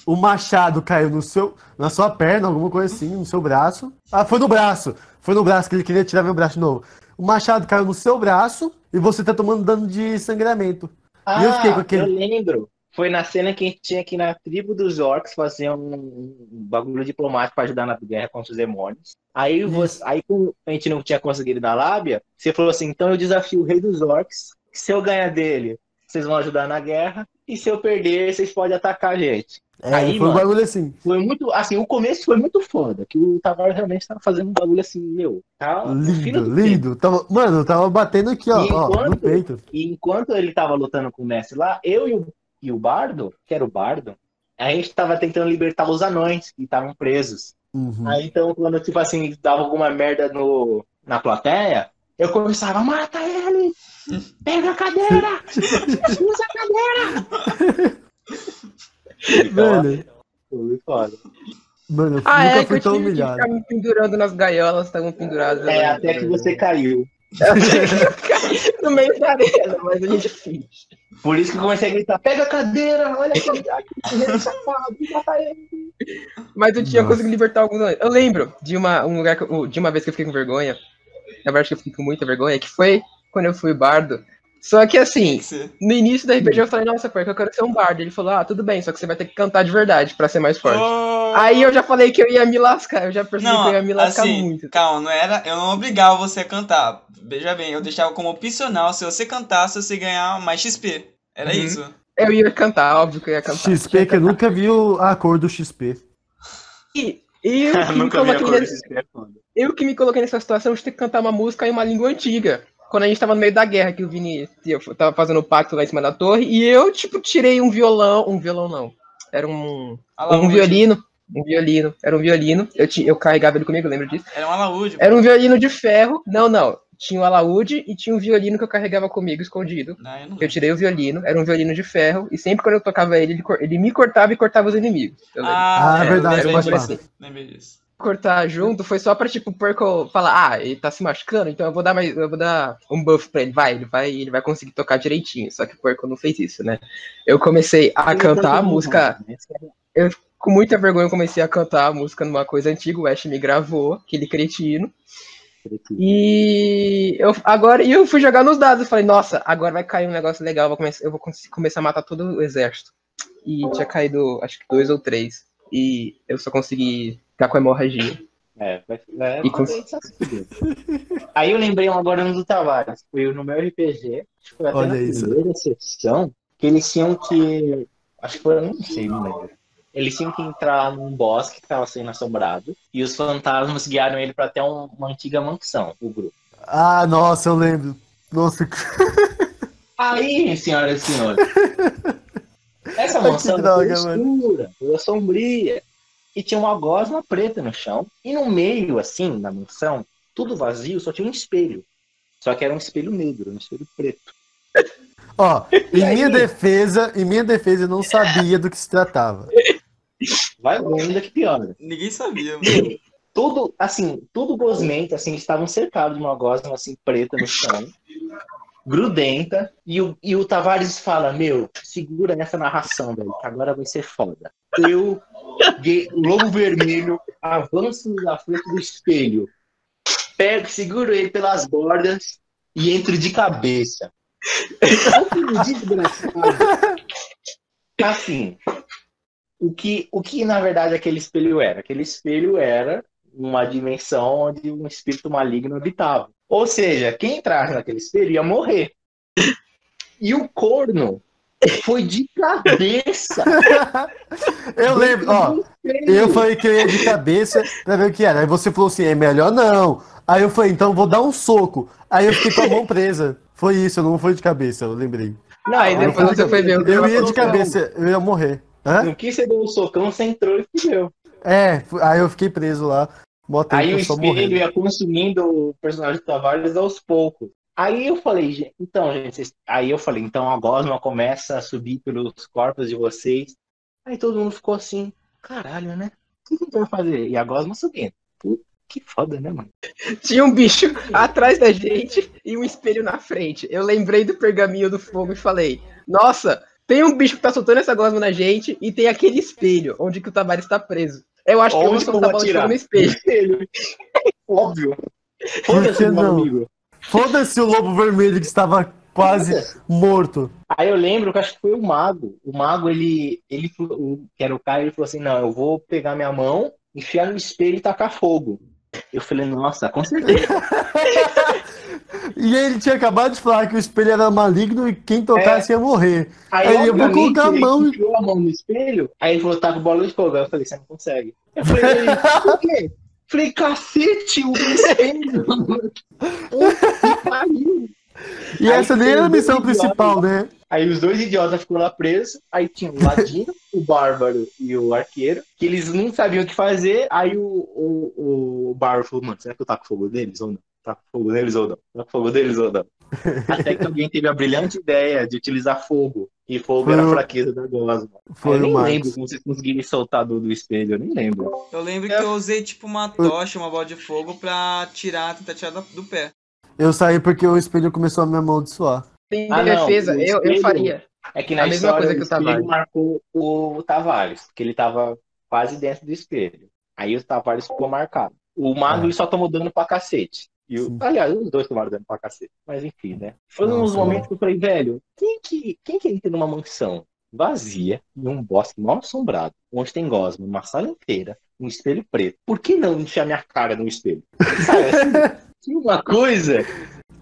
o machado caiu no seu, na sua perna, alguma coisa assim, no seu braço. Ah, foi no braço. Foi no braço que ele queria tirar meu braço de novo. O machado caiu no seu braço e você tá tomando dano de sangramento. Ah, E eu fiquei com aquele- eu lembro. Foi na cena que a gente tinha que na tribo dos orcs fazer um, um bagulho diplomático pra ajudar na guerra contra os demônios. Aí, você, aí como a gente não tinha conseguido na lábia, você falou assim, então eu desafio o rei dos orcs, se eu ganhar dele, vocês vão ajudar na guerra, e se eu perder, vocês podem atacar a gente. É, Aí, foi um mano. bagulho assim. Foi muito, assim, o começo foi muito foda, que o Tavares realmente tava fazendo um bagulho assim, meu, tá Lindo, lindo. Tava, mano, eu tava batendo aqui, ó, E ó, no enquanto- peito. E enquanto ele tava lutando com o Messi lá, eu e o, e o Bardo, que era o Bardo, a gente tava tentando libertar os anões que estavam presos. Uhum. Aí então, quando, tipo assim, dava alguma merda no, na plateia, eu começava, mata ele! Pega a cadeira! Usa a cadeira! Mano, foi foda. mano, eu Ah, nunca é que fui eu tão humilhado. ficar me pendurando nas gaiolas, estavam penduradas. É, até que você caiu. no meio da arena, mas a gente finge. Por isso que eu comecei a gritar, pega a cadeira, olha aquele aquele safado, mata ele. Mas eu tinha Nossa. conseguido libertar alguns. Eu lembro de uma, um lugar que de uma vez que eu fiquei com vergonha. Na verdade, que eu fiquei com muita vergonha, que foi quando eu fui bardo. Só que assim, Você- no início da RPG eu falei, nossa, porque eu quero ser um bardo. Ele falou, ah, tudo bem, só que você vai ter que cantar de verdade pra ser mais forte. Oh. Aí eu já falei que eu ia me lascar, eu já percebi que eu Não, ia me lascar assim, muito. calma, não era, eu não obrigava você a cantar. Veja bem, eu deixava como opcional, se você cantasse, você ganhar mais XP. Era Uhum. isso. Eu ia cantar, óbvio que eu ia cantar. XP que eu nunca vi a cor do XP. E eu que, me Nunca vi a coloquei cor nesse- desse é eu que me coloquei nessa situação de ter que cantar uma música em uma língua antiga. Quando a gente tava no meio da guerra, que o Vini eu tava fazendo o pacto lá em cima da torre, e eu, tipo, tirei um violão. Um violão não. Era um. Alaúde. Um violino. Um violino. Era um violino. Eu, ti- eu carregava ele comigo, eu lembro disso. Era um alaúde. Era um violino de ferro. Não, não. Tinha o alaúde e tinha um violino que eu carregava comigo escondido. Não, eu não Eu tirei o violino, era um violino de ferro, e sempre quando eu tocava ele, ele, ele me cortava e cortava os inimigos. Eu lembro. Ah, é é, verdade, falar. Lembrei disso. Cortar junto foi só pra, tipo, o Porco falar, ah, ele tá se machucando, então eu vou dar mais. Eu vou dar um buff pra ele. Vai, ele vai, ele vai conseguir tocar direitinho. Só que o Porco não fez isso, né? Eu comecei a cantar a música. Com muita vergonha, eu comecei a cantar a música numa coisa antiga, o Ash me gravou, aquele cretino. E eu agora eu fui jogar nos dados. Falei, nossa, agora vai cair um negócio legal. Eu vou, começar, eu vou começar a matar todo o exército. E tinha caído, acho que dois ou três. E eu só consegui ficar com hemorragia. É, vai, vai, E com- vai- Aí eu lembrei um agora no do Tavares. Foi no meu RPG. Acho que foi até Olha na isso. primeira sessão. Que eles tinham que. Acho que foi, não sei, não lembro. Eles tinham que entrar num bosque que estava sendo assombrado. E os fantasmas guiaram ele para até um- uma antiga mansão, o grupo. Ah, nossa, eu lembro. Nossa, Aí, senhoras e senhores. Essa mansão toda escura, toda sombria. E tinha uma gosma preta no chão. E no meio, assim, na mansão, tudo vazio, só tinha um espelho. Só que era um espelho negro, um espelho preto. ó, em minha defesa, em minha defesa, eu não sabia do que se tratava. Vai ainda que piora. Ninguém sabia. mano. Tudo, assim, tudo gosmento, assim, estavam cercados de uma gosma, assim, preta no chão. Grudenta. E o, e o Tavares fala, meu, segura essa narração, velho, que agora vai ser foda. Eu, lobo vermelho, avanço na frente do espelho. Pego, seguro ele pelas bordas e entro de cabeça. Assim, o que, o que na verdade aquele espelho era? Aquele espelho era uma dimensão onde um espírito maligno habitava. Ou seja, quem entrasse naquele espelho ia morrer. E o corno foi de cabeça. Eu lembro, ó, eu falei que eu ia de cabeça pra ver o que era. Aí você falou assim, é melhor não. Aí eu falei, então eu vou dar um soco. Aí eu fiquei com a mão presa. Foi isso, não foi de cabeça, eu lembrei. Não, Aí depois você foi ver o Eu ia de cabeça, eu ia morrer. Hã? No que você deu um socão, você entrou e fudeu. É, aí eu fiquei preso lá. Mó tempo, Aí o espelho morrendo. ia consumindo o personagem do Tavares aos poucos. Aí eu falei, gente, então, gente, aí eu falei, então a gosma começa a subir pelos corpos de vocês. Aí todo mundo ficou assim, caralho, né? O que a gente vai fazer? E a gosma subindo. Puta, que foda, né, mano? Tinha um bicho atrás da gente e um espelho na frente. Eu lembrei do pergaminho do fogo e falei: Nossa, tem um bicho que tá soltando essa gosma na gente e tem aquele espelho onde que o Tavares tá preso. Eu acho Onde que eu soltar a vou bola de atirar? fogo no espelho. Óbvio. Por Foda-se, que meu não? amigo. Foda-se o lobo vermelho que estava quase morto. Aí eu lembro que acho que foi o mago. O mago, ele, ele o- que era o cara, ele falou assim: não, eu vou pegar minha mão, enfiar no espelho e tacar fogo. Eu falei, nossa, com certeza. E ele tinha acabado de falar que o espelho era maligno e quem tocasse ia morrer. Aí eu vou colocar a ele mão e- enfiou a mão no espelho, aí ele falou, tá com bola de fogo. Aí eu falei, você não consegue. Eu falei, por quê? Falei, cacete, o espelho. Puta que pariu. E Aí essa nem era a missão principal, né? Aí os dois idiotas ficou lá presos, aí tinha o ladino, o bárbaro e o arqueiro, que eles não sabiam o que fazer, aí o, o, o bárbaro falou, mano, será que eu taco fogo neles ou não? Taco fogo neles ou não? Taco fogo neles ou não? Até que alguém teve a brilhante ideia de utilizar fogo, e fogo Foi era a o- fraqueza da gosma. Foi eu nem Marcos. lembro como vocês conseguiram soltar do, do espelho, eu nem lembro. Eu lembro que eu usei tipo uma tocha, uma bola de fogo pra tirar, tentar tirar do, do pé. Eu saí porque o espelho começou a me amaldiçoar. Em Ah, não, defesa, o eu, eu espelho- faria. É que na A mesma coisa que o o Tavares. marcou o Tavares, que ele tava quase dentro do espelho. Aí o Tavares ficou marcado. O Mago Ah. só tomou dano pra cacete. E o... Aliás, os dois tomaram dano pra cacete. Mas enfim, né? Foi uns Nossa, momentos que eu falei, velho, quem que, quem que entra numa mansão vazia, em um bosque mal assombrado, onde tem gosma, uma sala inteira, um espelho preto? Por que não enfiar minha cara no espelho? Sabe, assim, uma coisa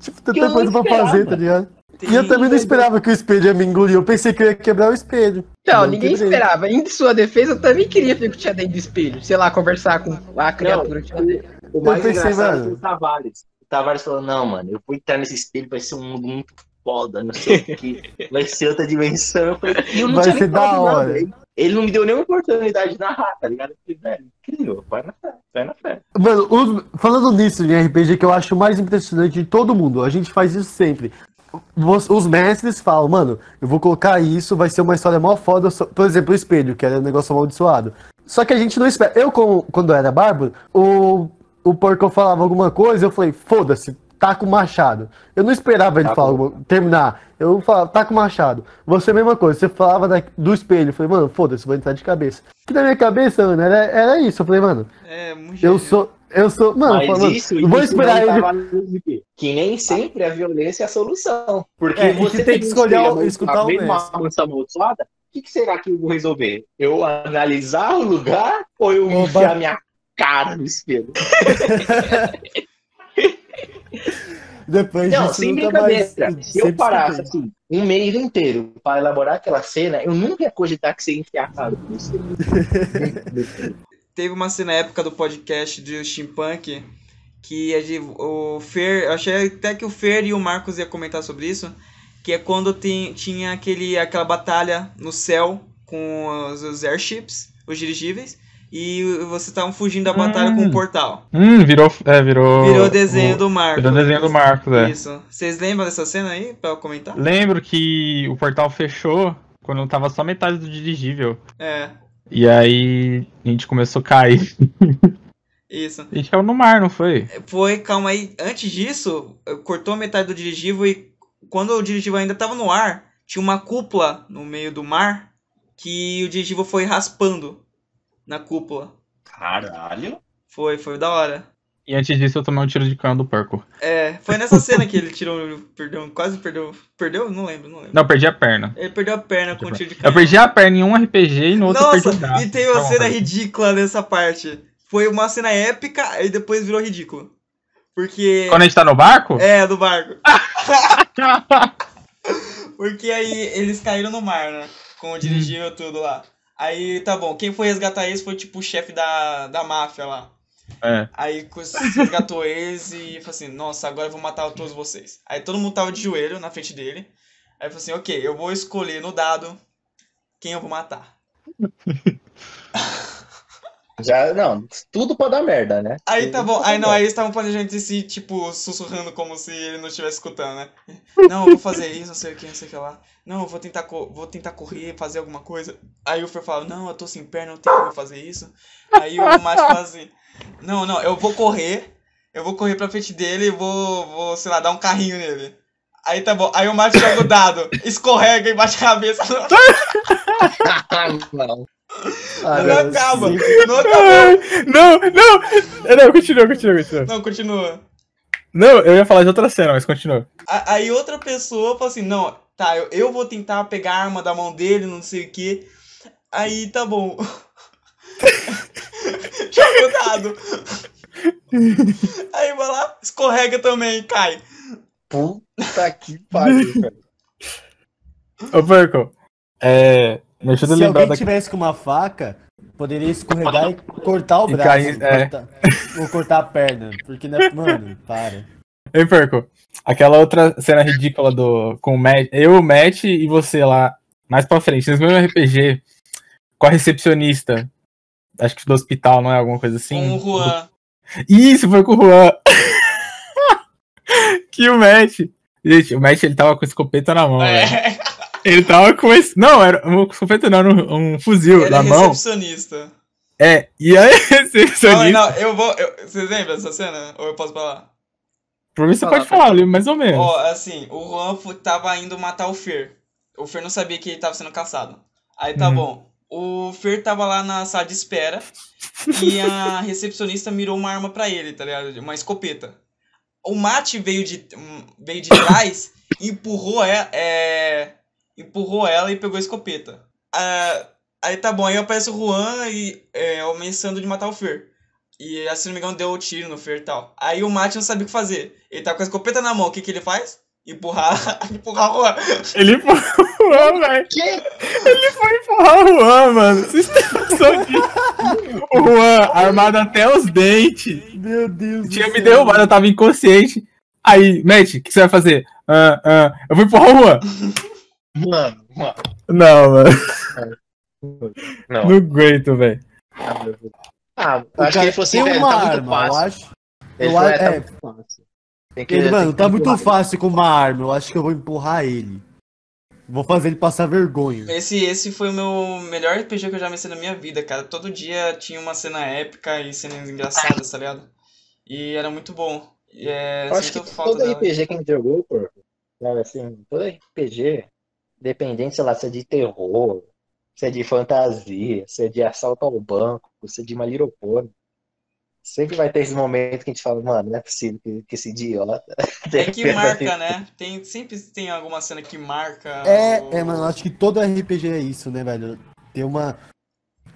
Tipo, tanta não coisa pra fazer, tá ligado? E eu também não esperava que o espelho ia me engolir. Eu pensei que eu ia quebrar o espelho. Não, Não ninguém quebrei. esperava. Em sua defesa, eu também queria ver o que tinha dentro do espelho. Sei lá, conversar com a criatura que tinha dentro. O mais pensei, engraçado mano. o Tavares. O Tavares falou, não, mano, eu vou entrar nesse espelho, vai ser um mundo muito foda, não sei o que, vai ser outra dimensão. Eu falei, e eu não Vai tinha ser da nada. hora. Ele- Ele não me deu nenhuma oportunidade de narrar, tá ligado? Eu falei, velho, incrível, vai na fé, vai na fé. Mano, os- falando nisso de RPG, que eu acho o mais impressionante de todo mundo, a gente faz isso sempre. Os mestres falam, mano, eu vou colocar isso, vai ser uma história mó foda. Por exemplo, o espelho, que era um negócio amaldiçoado. Só que a gente não espera. Eu, como- quando eu era bárbaro, o, o porco falava alguma coisa, eu falei, foda-se, tá com o machado. Eu não esperava ele Tá falar, bom. terminar. Eu falava, tá com o machado. Você, mesma coisa, você falava da- do espelho. Eu falei, mano, foda-se, vou entrar de cabeça. Que na minha cabeça, mano, era, era isso. Eu falei, mano, É, muito eu gênio. sou. Eu sou. Mano, eu Mas falo, mano, isso, eu vou isso esperar ele. Que nem sempre a violência é a solução. Porque É, você tem que escolher o- uma- escutar o vendo uma mansão amaldiçoada, o que, que será que eu vou resolver? Eu analisar o lugar ou eu Ô, enfiar minha cara no espelho? Depois Não, sem nunca mais. brincadeira. Se eu parasse assim, um mês inteiro para elaborar aquela cena, eu nunca ia cogitar que você ia enfiar a cara no espelho. Teve uma cena época do podcast do Steampunk que a gente- o Fer, eu achei até que o Fer e o Marcos iam comentar sobre isso, que é quando tem, tinha aquele, aquela batalha no céu com os, os airships, os dirigíveis, e vocês estavam fugindo da batalha com o Hum. portal. Hum, virou. É, virou. Virou desenho o- do Marcos. Virou desenho do Marcos, é. Isso. Vocês lembram dessa cena aí, pra eu comentar? Lembro que o portal fechou quando tava só metade do dirigível. É, E aí a gente começou a cair. isso. A gente caiu no mar, não foi? Foi, calma aí. Antes disso, cortou metade do dirigível e quando o dirigível ainda estava no ar, tinha uma cúpula no meio do mar que o dirigível foi raspando na cúpula. Caralho. Foi, foi da hora. E antes disso eu tomei um tiro de canhão do porco. É, foi nessa cena que ele tirou, perdeu, quase perdeu, perdeu? Não lembro, não lembro. Não, eu perdi a perna. Ele perdeu a perna com um tiro de Eu canhão. perdi a perna em um RPG e no outro eu perdi Nossa, o braço. e tem uma Tá bom, cena tá. ridícula nessa parte. Foi uma cena épica e depois virou ridículo. Porque... Quando a gente tá no barco? É, do barco. Porque aí eles caíram no mar, né? Com o dirigível tudo lá. Aí tá bom, quem foi resgatar eles foi tipo o chefe da, da máfia lá. É. Aí resgatou eles e falou assim: Nossa, agora eu vou matar todos vocês. Aí todo mundo tava de joelho na frente dele. Aí falou assim: Ok, eu vou escolher no dado quem eu vou matar. Já, não, tudo pra dar merda, né? Aí tá bom, aí não, merda. aí eles estavam planejando esse, tipo, sussurrando como se ele não estivesse escutando, né? Não, eu vou fazer isso, não sei o que, não sei o que lá. Não, eu vou tentar, co- vou tentar correr, fazer alguma coisa. Aí o Fer falava, não, eu tô sem perna, não tem como eu fazer isso. Aí o Mate fala assim, não, não, eu vou correr, eu vou correr pra frente dele e vou, vou, sei lá, dar um carrinho nele. Aí tá bom, aí o Mate joga o dado, escorrega e bate a cabeça. não. Ah, Não não, acaba, não acaba. Não, não! Não, continua, continua, continua. Não, continua. Não, eu ia falar de outra cena, mas continua. Aí outra pessoa fala assim, não, tá, eu, eu vou tentar pegar a arma da mão dele, não sei o que. Aí tá bom. Joga o dado. Aí vai lá, escorrega também, cai. Puta que pariu, cara. Ô, porco, é. Me ajuda a Se lembrar alguém da. tivesse com uma faca, poderia escorregar e cortar o E braço. cair- é. cortar- Ou cortar a perna. Porque, né, mano, para. Ei, porco, aquela outra cena ridícula do. Com o Matt. Eu, o Matt e você lá, mais pra frente, nesse mesmo RPG, com a recepcionista. Acho que do hospital, não é? Alguma coisa assim? Com o Juan. Isso, foi com o Juan. que o Matt. Gente, o Matt ele tava com escopeta na mão, velho. É, Ele tava com esse. Não, era um escopeta não, era um, um fuzil ele é na mão. recepcionista. É, e aí, Não, recepcionista. não, eu vou. eu- vocês lembram dessa cena? Ou eu posso falar? Pra mim você Fala, pode falar, eu lembro mais ou menos. Ó, assim, o Juan tava indo matar o Fer. O Fer não sabia que ele tava sendo caçado. Aí tá Uhum. bom. O Fer tava lá na sala de espera e a recepcionista mirou uma arma pra ele, tá ligado? Uma escopeta. O Mate veio de, veio de trás e empurrou ela, é, empurrou ela e pegou a escopeta. Ah, aí tá bom, aí aparece o Juan e, é, ameaçando de matar o Fer. E, se não me engano, deu o tiro no Fer e tal. Aí o Mate não sabia o que fazer. Ele tá com a escopeta na mão, o que que ele faz? Empurrar, empurrar o Juan. Ele empurrou o Juan, velho. Que? Ele foi empurrar o Juan, mano. Vocês têm noção disso? O Juan, armado até os dentes. Meu Deus Tinha do me céu. derrubado, eu tava inconsciente. Aí, Matt, o que você vai fazer? Ah, ah, eu vou empurrar o Juan. Mano, mano. Não, mano. Não. Não aguento, velho. Ah, acho que ele fosse velho, uma tá arma, eu acho. Ele eu falou, a- é, tá é. muito fácil. Tem que- Ele, tem mano, que tá muito fácil com uma arma. Eu acho que eu vou empurrar ele. Vou fazer ele passar vergonha. Esse, esse foi o meu melhor RPG que eu já mexi na minha vida, cara. Todo dia tinha uma cena épica e cenas engraçadas, tá ligado? E era muito bom. E é, Eu acho que todo dela. RPG que a gente jogou, pô, sabe assim, todo RPG, dependente, sei lá, se é de terror, se é de fantasia, se é de assalto ao banco, se é de Pony, sempre vai ter esse momento que a gente fala, mano, não é possível que, que esse idiota... É que marca, né? Tem, sempre tem alguma cena que marca. É, o- é, mano, eu acho que todo RPG é isso, né, velho? Tem uma.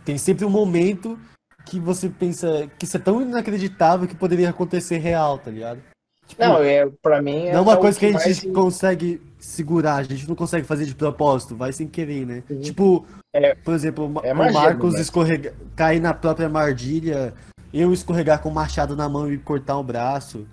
Tem sempre um momento que você pensa que isso é tão inacreditável que poderia acontecer real, tá ligado? Tipo, Não, é, pra mim... não é uma o coisa que a gente mais- consegue segurar, a gente não consegue fazer de propósito, vai sem querer, né? Uhum. Tipo, É- por exemplo, é o magia, Marcos né? escorregar, cair na própria armadilha, eu escorregar com o machado na mão e cortar o braço.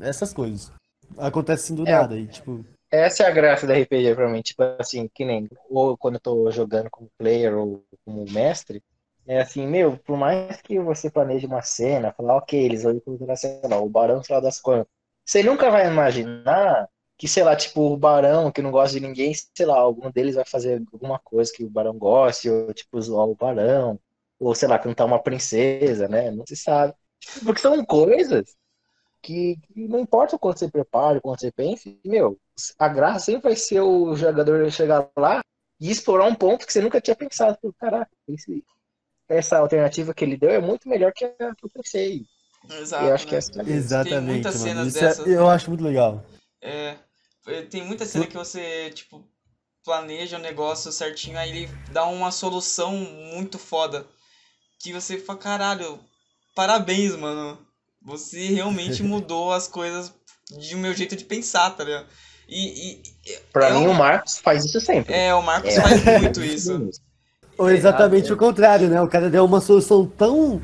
Essas coisas. Acontece assim do É. nada. E, tipo, Essa é a graça da RPG pra mim, tipo assim, que nem ou quando eu tô jogando como player ou como mestre, é assim, meu, por mais que você planeje uma cena, falar, ok, eles vão encontrar, sei lá, o barão, sei lá das quantas, você nunca vai imaginar que, sei lá, tipo, o barão que não gosta de ninguém, sei lá, algum deles vai fazer alguma coisa que o barão goste, ou tipo, zoar o barão, ou sei lá, cantar uma princesa, né? Não se sabe. Porque são coisas que, que não importa o quanto você prepare, o quanto você pense, meu, a graça sempre vai ser o jogador chegar lá e explorar um ponto que você nunca tinha pensado. Caraca, esse- essa alternativa que ele deu é muito melhor que a que eu pensei. Exato, eu acho que né? essa é a exatamente, muitas mano. cenas Isso dessas. é, eu acho muito legal. É, é, tem muita cena que você, tipo, planeja o negócio certinho, aí ele dá uma solução muito foda. Que você fala, caralho, parabéns, mano. Você realmente mudou as coisas de meu jeito de pensar, tá ligado? E, e- Pra é mim, um- o Marcos faz isso sempre. é, o Marcos É. faz muito isso. Ou exatamente o contrário, né? O cara deu uma solução tão,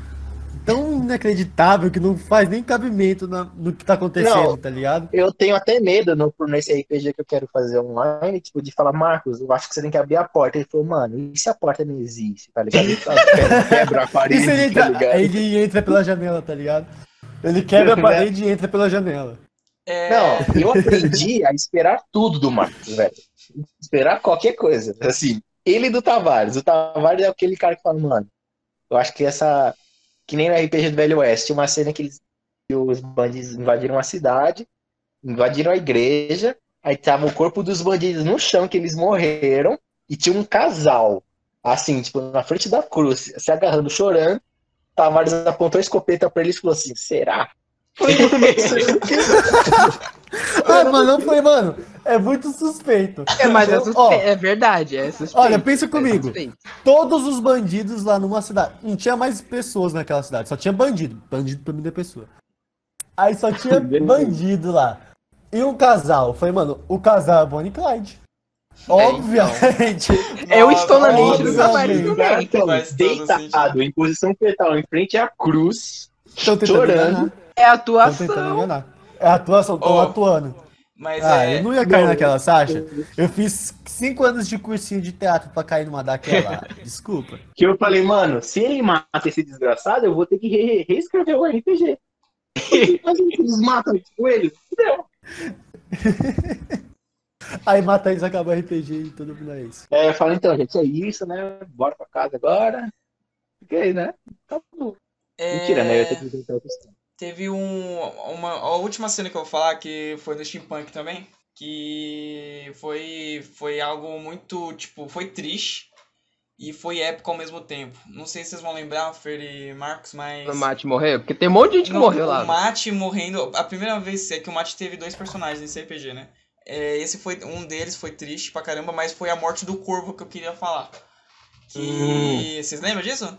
tão inacreditável que não faz nem cabimento na- no que tá acontecendo, Não. tá ligado? Eu tenho até medo no, por- nesse RPG que eu quero fazer online, tipo, de falar, Marcos, eu acho que você tem que abrir a porta. Ele falou, mano, e se a porta não existe, tá ligado? Ele tá- quebra a parede, ele, tá entra, ligado? ele entra pela janela, tá ligado? Ele quebra a parede e entra pela janela. É, Não, eu aprendi a esperar tudo do Marcos, velho. Esperar qualquer coisa. Assim, ele do Tavares. O Tavares é aquele cara que fala, mano, eu acho que essa. Que nem no RPG do Velho Oeste, uma cena que, eles, que os bandidos invadiram a cidade, invadiram a igreja, aí tava o corpo dos bandidos no chão, que eles morreram, e tinha um casal, assim, tipo, na frente da cruz, se agarrando, chorando. Tavares apontou a escopeta pra eles e falou assim: será? Ah, mano, eu falei, mano, é muito suspeito. É, mas é, suspe... ó, é verdade, é suspeito. Olha, pensa é comigo. suspeito. Todos os bandidos lá numa cidade. Não tinha mais pessoas naquela cidade, só tinha bandido. Bandido pra mim é pessoa. Aí só tinha bandido lá. E um casal. Eu falei, mano, o casal é Bonnie Clyde. Obviamente. Eu estou na mente do Obviamente. Tavares Os também. caras estão Faz todo deitados em posição fetal em frente à cruz. Estão tentando Chorando. enganar. É a Estão tentando atuação. enganar. É a atuação, estão Oh. atuando. mas Ah, é. eu não ia cair não. naquela, Sasha. Eu fiz cinco anos de cursinho de teatro pra cair numa daquela. Desculpa. Que eu falei, mano, se ele mata esse desgraçado, eu vou ter que re- reescrever o RPG. Mas eles matam tipo, ele. Entendeu? Aí mata eles, acaba o RPG e todo mundo é isso. É, eu falo, então, gente, é isso, né? Bora pra casa agora. Fiquei, né? Tá bom. É, Mentira, né? Eu ia ter que inventar outra história. Teve um, uma. A última cena que eu vou falar, que foi no Steampunk também, que foi, foi algo muito, tipo, foi triste e foi épico ao mesmo tempo. Não sei se vocês vão lembrar, Fer e Marcos, mas. O Mate morreu? Porque tem um monte de gente que Não, morreu lá. O Mate morrendo. A primeira vez é que o Mate teve dois personagens nesse RPG, né? É, esse foi. Um deles foi triste pra caramba, mas foi a morte do corvo que eu queria falar. Que. Vocês lembram disso?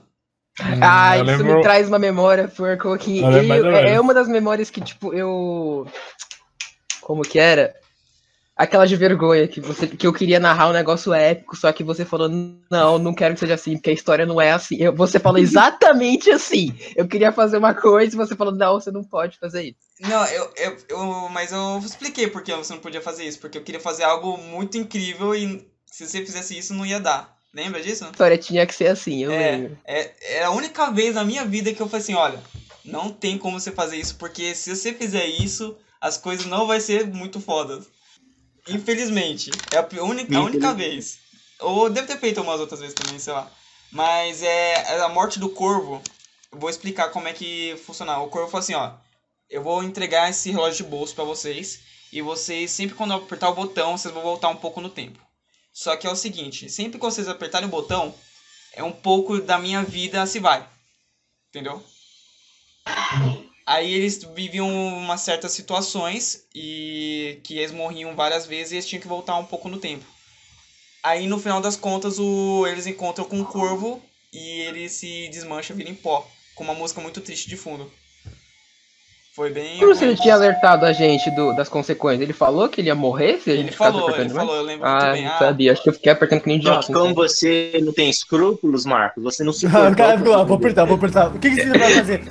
Ah, eu isso lembro- me traz uma memória, porque que Eu é, é uma das memórias que, tipo, eu. Como que era? Aquela de vergonha que, você, que eu queria narrar um negócio épico, só que você falou, não, não quero que seja assim, porque a história não é assim. Eu- você falou exatamente assim. Eu queria fazer uma coisa e você falou, não, você não pode fazer isso. Não, eu, eu, eu. Mas eu expliquei por que você não podia fazer isso. Porque eu queria fazer algo muito incrível e se você fizesse isso não ia dar. Lembra disso? História tinha que ser assim, eu É, lembro. é, é a única vez na minha vida que eu falei assim, olha, não tem como você fazer isso, porque se você fizer isso, as coisas não vai ser muito fodas. Infelizmente. É a, única, a única vez. Ou deve ter feito umas outras vezes também, sei lá. Mas é, é a morte do corvo. Eu vou explicar como é que funciona. O corvo falou assim, ó. Eu vou entregar esse relógio de bolso pra vocês. E vocês, sempre quando eu apertar o botão, vocês vão voltar um pouco no tempo. Só que é o seguinte, sempre que vocês apertarem o botão, é um pouco da minha vida se vai. Entendeu? Aí eles viviam umas certas situações e que eles morriam várias vezes e eles tinham que voltar um pouco no tempo. Aí no final das contas o, eles encontram com um corvo e ele se desmancha, vira em pó, com uma música muito triste de fundo. Foi bem. Como se ele tinha alertado a gente do- das consequências? Ele falou que ele ia morrer se a Ele gente falou, ele demais? falou, eu lembro muito Ah, bem. não Ah, sabia. Acho que eu fiquei apertando que nem idiota. que como então. você não tem escrúpulos, Marcos, você não se Ah, o cara importou ficou lá, vou apertar, vou apertar. O que, que você vai fazer?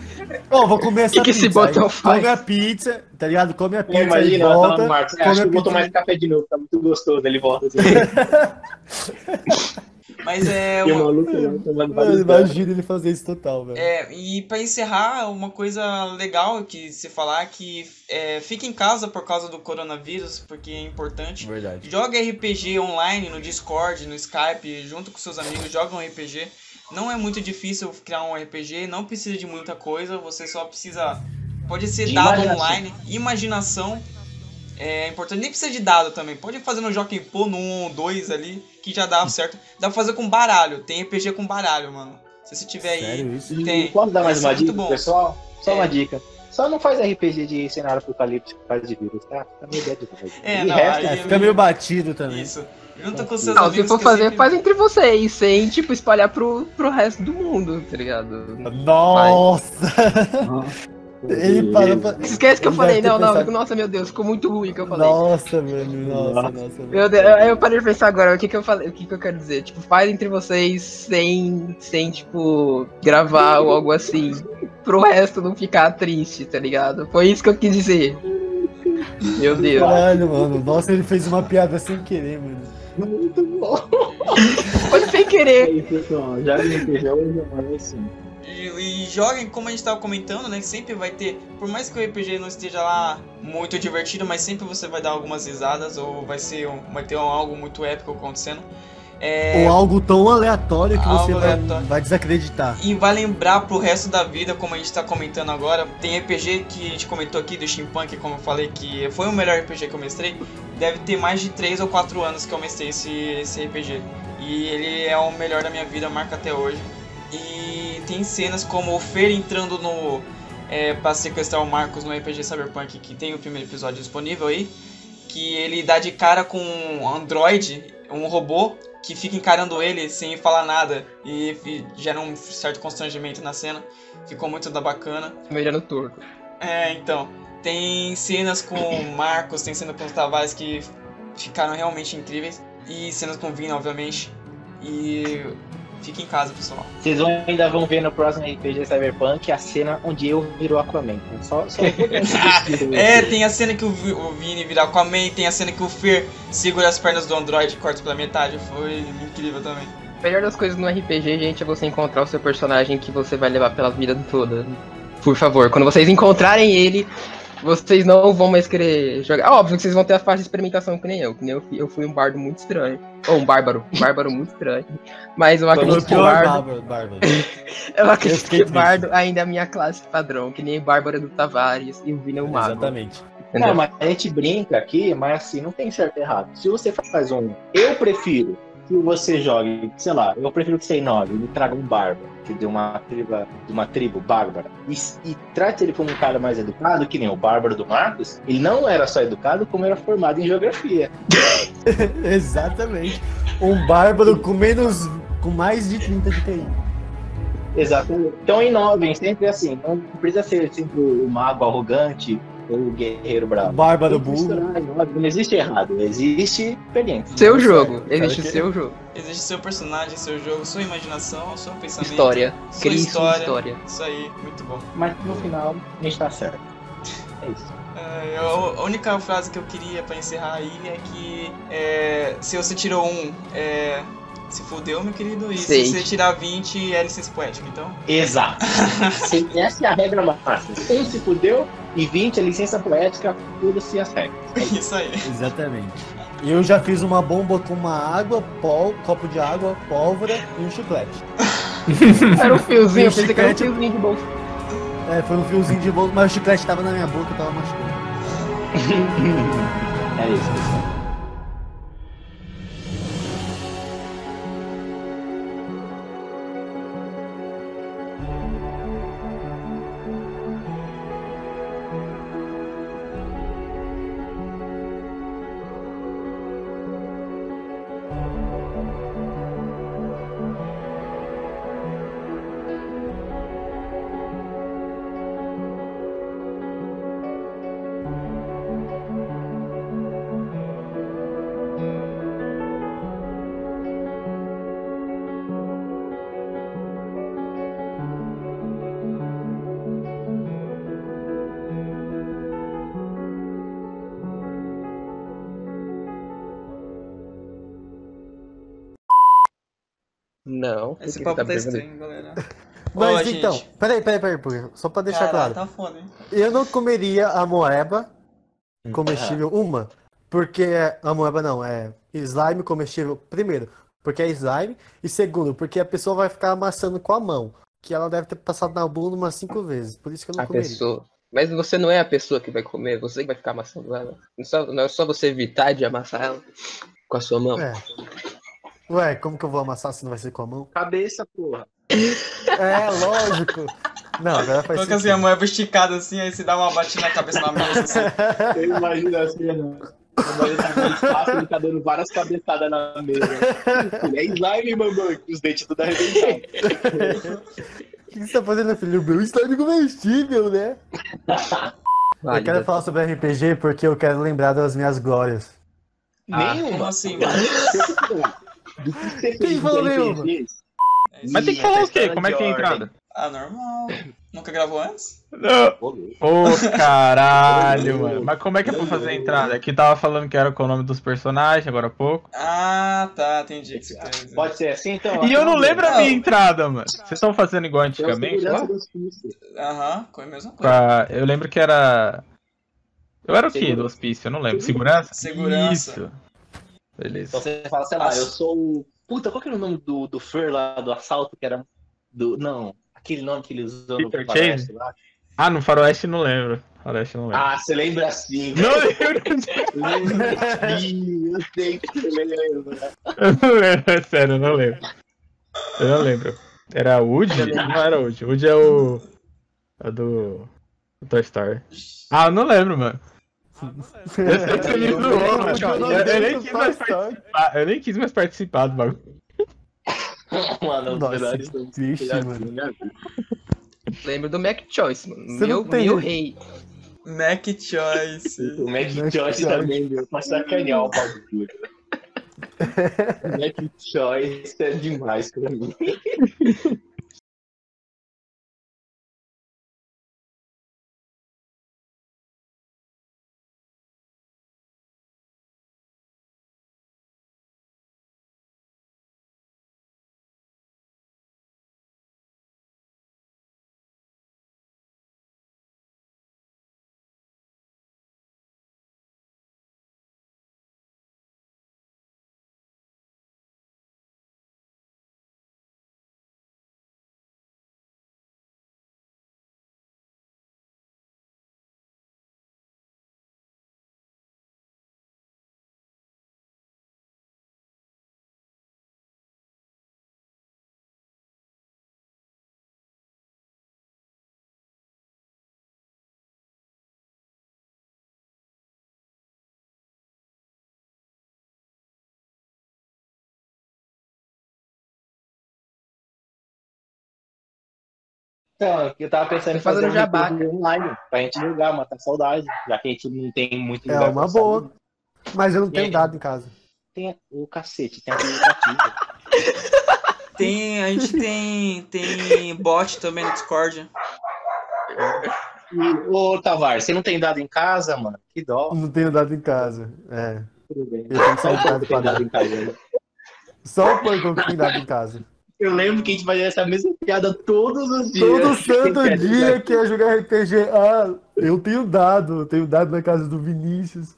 Ó, vou comer essa Que que esse pizza. botão Aí faz? Come a pizza, tá ligado? Come a pizza imagina, e ela volta. falando, Marcos, acho que eu vou tomar esse café de novo, tá muito gostoso. Ele volta assim. mas é o uma, maluco vários imagina ele fazer isso total, velho. É, e pra encerrar, uma coisa legal que se falar é que é, fique em casa por causa do coronavírus, porque é importante. Verdade. Joga RPG online no Discord, no Skype, junto com seus amigos, joga um RPG. Não é muito difícil criar um RPG, não precisa de muita coisa, você só precisa. Pode ser dado imaginação. online, imaginação. É importante, nem precisa de dado também. Pode fazer no Jockey Pô, no 1 ou 2 ali, que já dá certo. Dá pra fazer com baralho, tem RPG com baralho, mano. Se você tiver aí. Sério isso? E Tem. Posso dar mais Isso é uma muito dica, bom. pessoal? Só É. uma dica. Só não faz RPG de cenário apocalíptico por causa de vírus, tá? Tá meio ideia de vírus. É, não, resto, aí É, fica meio batido também. Isso. Junta com seus Não, se amigos. for que eu fazer, sempre- faz entre vocês, sem, tipo, espalhar pro, pro resto do mundo, tá ligado? Nossa! Ele parou pra... Esquece que eu Ele falei, não, não, pensado- nossa, meu Deus, ficou muito ruim o que eu falei. Nossa, mano, nossa, nossa. mano. Meu Deus, eu- eu parei de pensar agora, o que que eu falei, o que que eu quero dizer? Tipo, faz entre vocês sem, sem, tipo, gravar ou algo assim, pro resto não ficar triste, tá ligado? Foi isso que eu quis dizer. Meu Deus. Caralho, mano. Nossa, ele fez uma piada sem querer, mano. Muito bom. Foi sem É querer. isso, pessoal. Já me entendeu, mas assim. E, e joguem, como a gente tava comentando, né? Sempre vai ter. Por mais que o RPG não esteja lá muito divertido, mas sempre você vai dar algumas risadas ou vai ser um- vai ter um- algo muito épico acontecendo. É, Ou algo tão aleatório que você Algo vai, aleatório. vai desacreditar. E vai lembrar pro resto da vida, como a gente tá comentando agora. Tem RPG que a gente comentou aqui do Steampunk, como eu falei, que foi o melhor RPG que eu mestrei. Deve ter mais de 3 ou 4 anos que eu mestrei esse, esse RPG. E ele é o melhor da minha vida, marca até hoje. E tem cenas como o Fer entrando no. É, pra sequestrar o Marcos no RPG Cyberpunk, que tem o primeiro episódio disponível aí. Que ele dá de cara com um android, um robô, que fica encarando ele sem falar nada. E, e gera um certo constrangimento na cena. Ficou muito da bacana. Melhor no turco. É, então. Tem cenas com o Marcos, tem cenas com os Tavares que ficaram realmente incríveis. E cenas com o Vina, obviamente. E fica em casa, pessoal. Vocês vão- ainda vão ver no próximo RPG Cyberpunk a cena onde eu viro Aquaman. Só, só esse É, tem a cena que o, o Vini vira Aquaman, tem a cena que o Fer segura as pernas do Android e corta pela metade. Foi incrível também. A melhor das coisas no RPG, gente, é você encontrar o seu personagem que você vai levar pela vida toda. Por favor, quando vocês encontrarem ele, vocês não vão mais querer jogar. Óbvio que vocês vão ter a fase de experimentação que nem eu. Que nem eu, fui- eu fui um bardo muito estranho. Ou um bárbaro. Um bárbaro muito estranho. Mas eu acredito que o bardo. bárbaro. bárbaro. Eu acredito que o bardo ainda é a minha classe padrão. Que nem o Bárbara do Tavares e o Vina é o Mago. Exatamente. entendeu? Não, mas a gente brinca aqui, mas assim, não tem certo e errado. Se você faz um. Eu prefiro que você jogue, sei lá, eu prefiro que você inove, me traga um bárbaro, que de uma tribo, de uma tribo bárbara, e, e trate ele como um cara mais educado, que nem o bárbaro do Marcos. Ele não era só educado, como era formado em geografia. Exatamente. Um bárbaro com menos. com mais de 30 de TI. Exatamente. Então inovem, sempre assim. Não precisa ser sempre o mago arrogante ou o guerreiro bravo. bárbaro burro. Não existe errado, existe experiência. Seu Não jogo. Existe seu jogo. Existe seu personagem, seu jogo, sua imaginação, seu pensamento. História. Sua Crie sua história. história. Isso aí, muito bom. Mas no final, a gente tá certo. É isso. É, eu- a única frase que eu queria pra encerrar aí é que é, se você tirou um, é, Se fudeu, meu querido, e Sei. se você tirar 20, é licença poética, então? Exato. Se- Essa é a regra máxima. Um se fudeu e 20 é licença poética, tudo-se as regras. Isso aí. Exatamente. E eu já fiz uma bomba com uma água, pol, copo de água, pólvora e um chiclete. Era um fiozinho, eu pensei que era um fiozinho de bolsa. É, foi um fiozinho de bolsa, mas o chiclete tava na minha boca, eu tava machucando. É isso, pessoal. Não. Esse papo tá perguntando? estranho, galera. Mas então, gente. peraí, peraí, peraí, peraí, só pra deixar Caralho, claro. tá foda, hein? Eu não comeria a moeba comestível, uma, porque é- a moeba não, é slime comestível, primeiro, porque é slime, e segundo, porque a pessoa vai ficar amassando com a mão, que ela deve ter passado na bunda umas cinco vezes, por isso que eu não A comeria. pessoa. Mas você não é a pessoa que vai comer, você que vai ficar amassando ela. Não, só- não é só você evitar de amassar ela com a sua mão. É. Ué, como que eu vou amassar se não vai ser com a mão? Cabeça, porra. É, lógico. Não, agora faz Coloca assim a moeba esticada assim, aí você dá uma batida na cabeça na mesa, assim. Eu imagino assim, né? Tá ele tá dando várias cabeçadas na mesa. É slime, mamãe, com os dentes tudo arrebentados. O que você tá fazendo, filho? Meu slime comestível, né? Eu Válida. quero falar sobre RPG porque eu quero lembrar das minhas glórias. Ah, como Nenhuma. assim, mano? Do que você Quem falou nenhuma? RPGs? Mas tem que falar o quê? Como é que é a entrada? Ah, normal. Nunca gravou antes? Não. Ô. Ô, caralho, mano. Mas como é que é pra fazer a entrada? Aqui tava falando que era com o nome dos personagens agora há pouco. Ah, tá, entendi. Pode ser assim, então? E eu não lembro a minha entrada, mano. Vocês estão fazendo igual antigamente. Aham, com a mesma coisa. Eu lembro que era. Eu era o quê do hospício? Eu não lembro. Segurança? Segurança. Isso. Beleza. Então você fala, sei lá, eu sou o. Puta, qual que era o nome do, do Fer lá do assalto que era. Do... Não, aquele nome que ele usou no Peter faroeste lá. Ah, no Faroeste não lembro. Faroeste não lembro. Ah, você lembra assim, Não lembro. Lembra sim, eu sei que você lembra. Eu não lembro, é sério, eu não lembro. Eu não lembro. Era Woody? Não era Woody. Woody é o. É o do. do Toy Story. Ah, eu não lembro, mano. Eu nem quis mais participar. Eu nem quis mais participar do bagulho. Mano, os Nossa, melhores que triste, mano. Lembro do Mac Choice, mano. Você Meu, tem- meu rei. Mac Choice. O Mac Mac Choice também, viu? Pra sacanear o bagulho. Mac Choice é demais pra mim. Então, eu tava pensando em fazer um jabá, online pra gente jogar, matar saudade, já que a gente não tem muito É lugar uma pra sair. boa. Mas eu não tenho É. dado em casa. Tem o cacete, tem aplicativo. Tem, a gente tem, tem bot também no Discord. E, Ô, Tavares, você não tem dado em casa, mano? Que dó. Não tenho dado em casa. É. Tudo bem. Eu tenho Só o tem dado em casa. né? Só o porcão que tem dado em casa. Eu lembro que a gente fazia essa mesma piada todos os dias. Todo santo dia que ia jogar RPG. Ah, eu tenho dado, eu tenho dado na casa do Vinícius.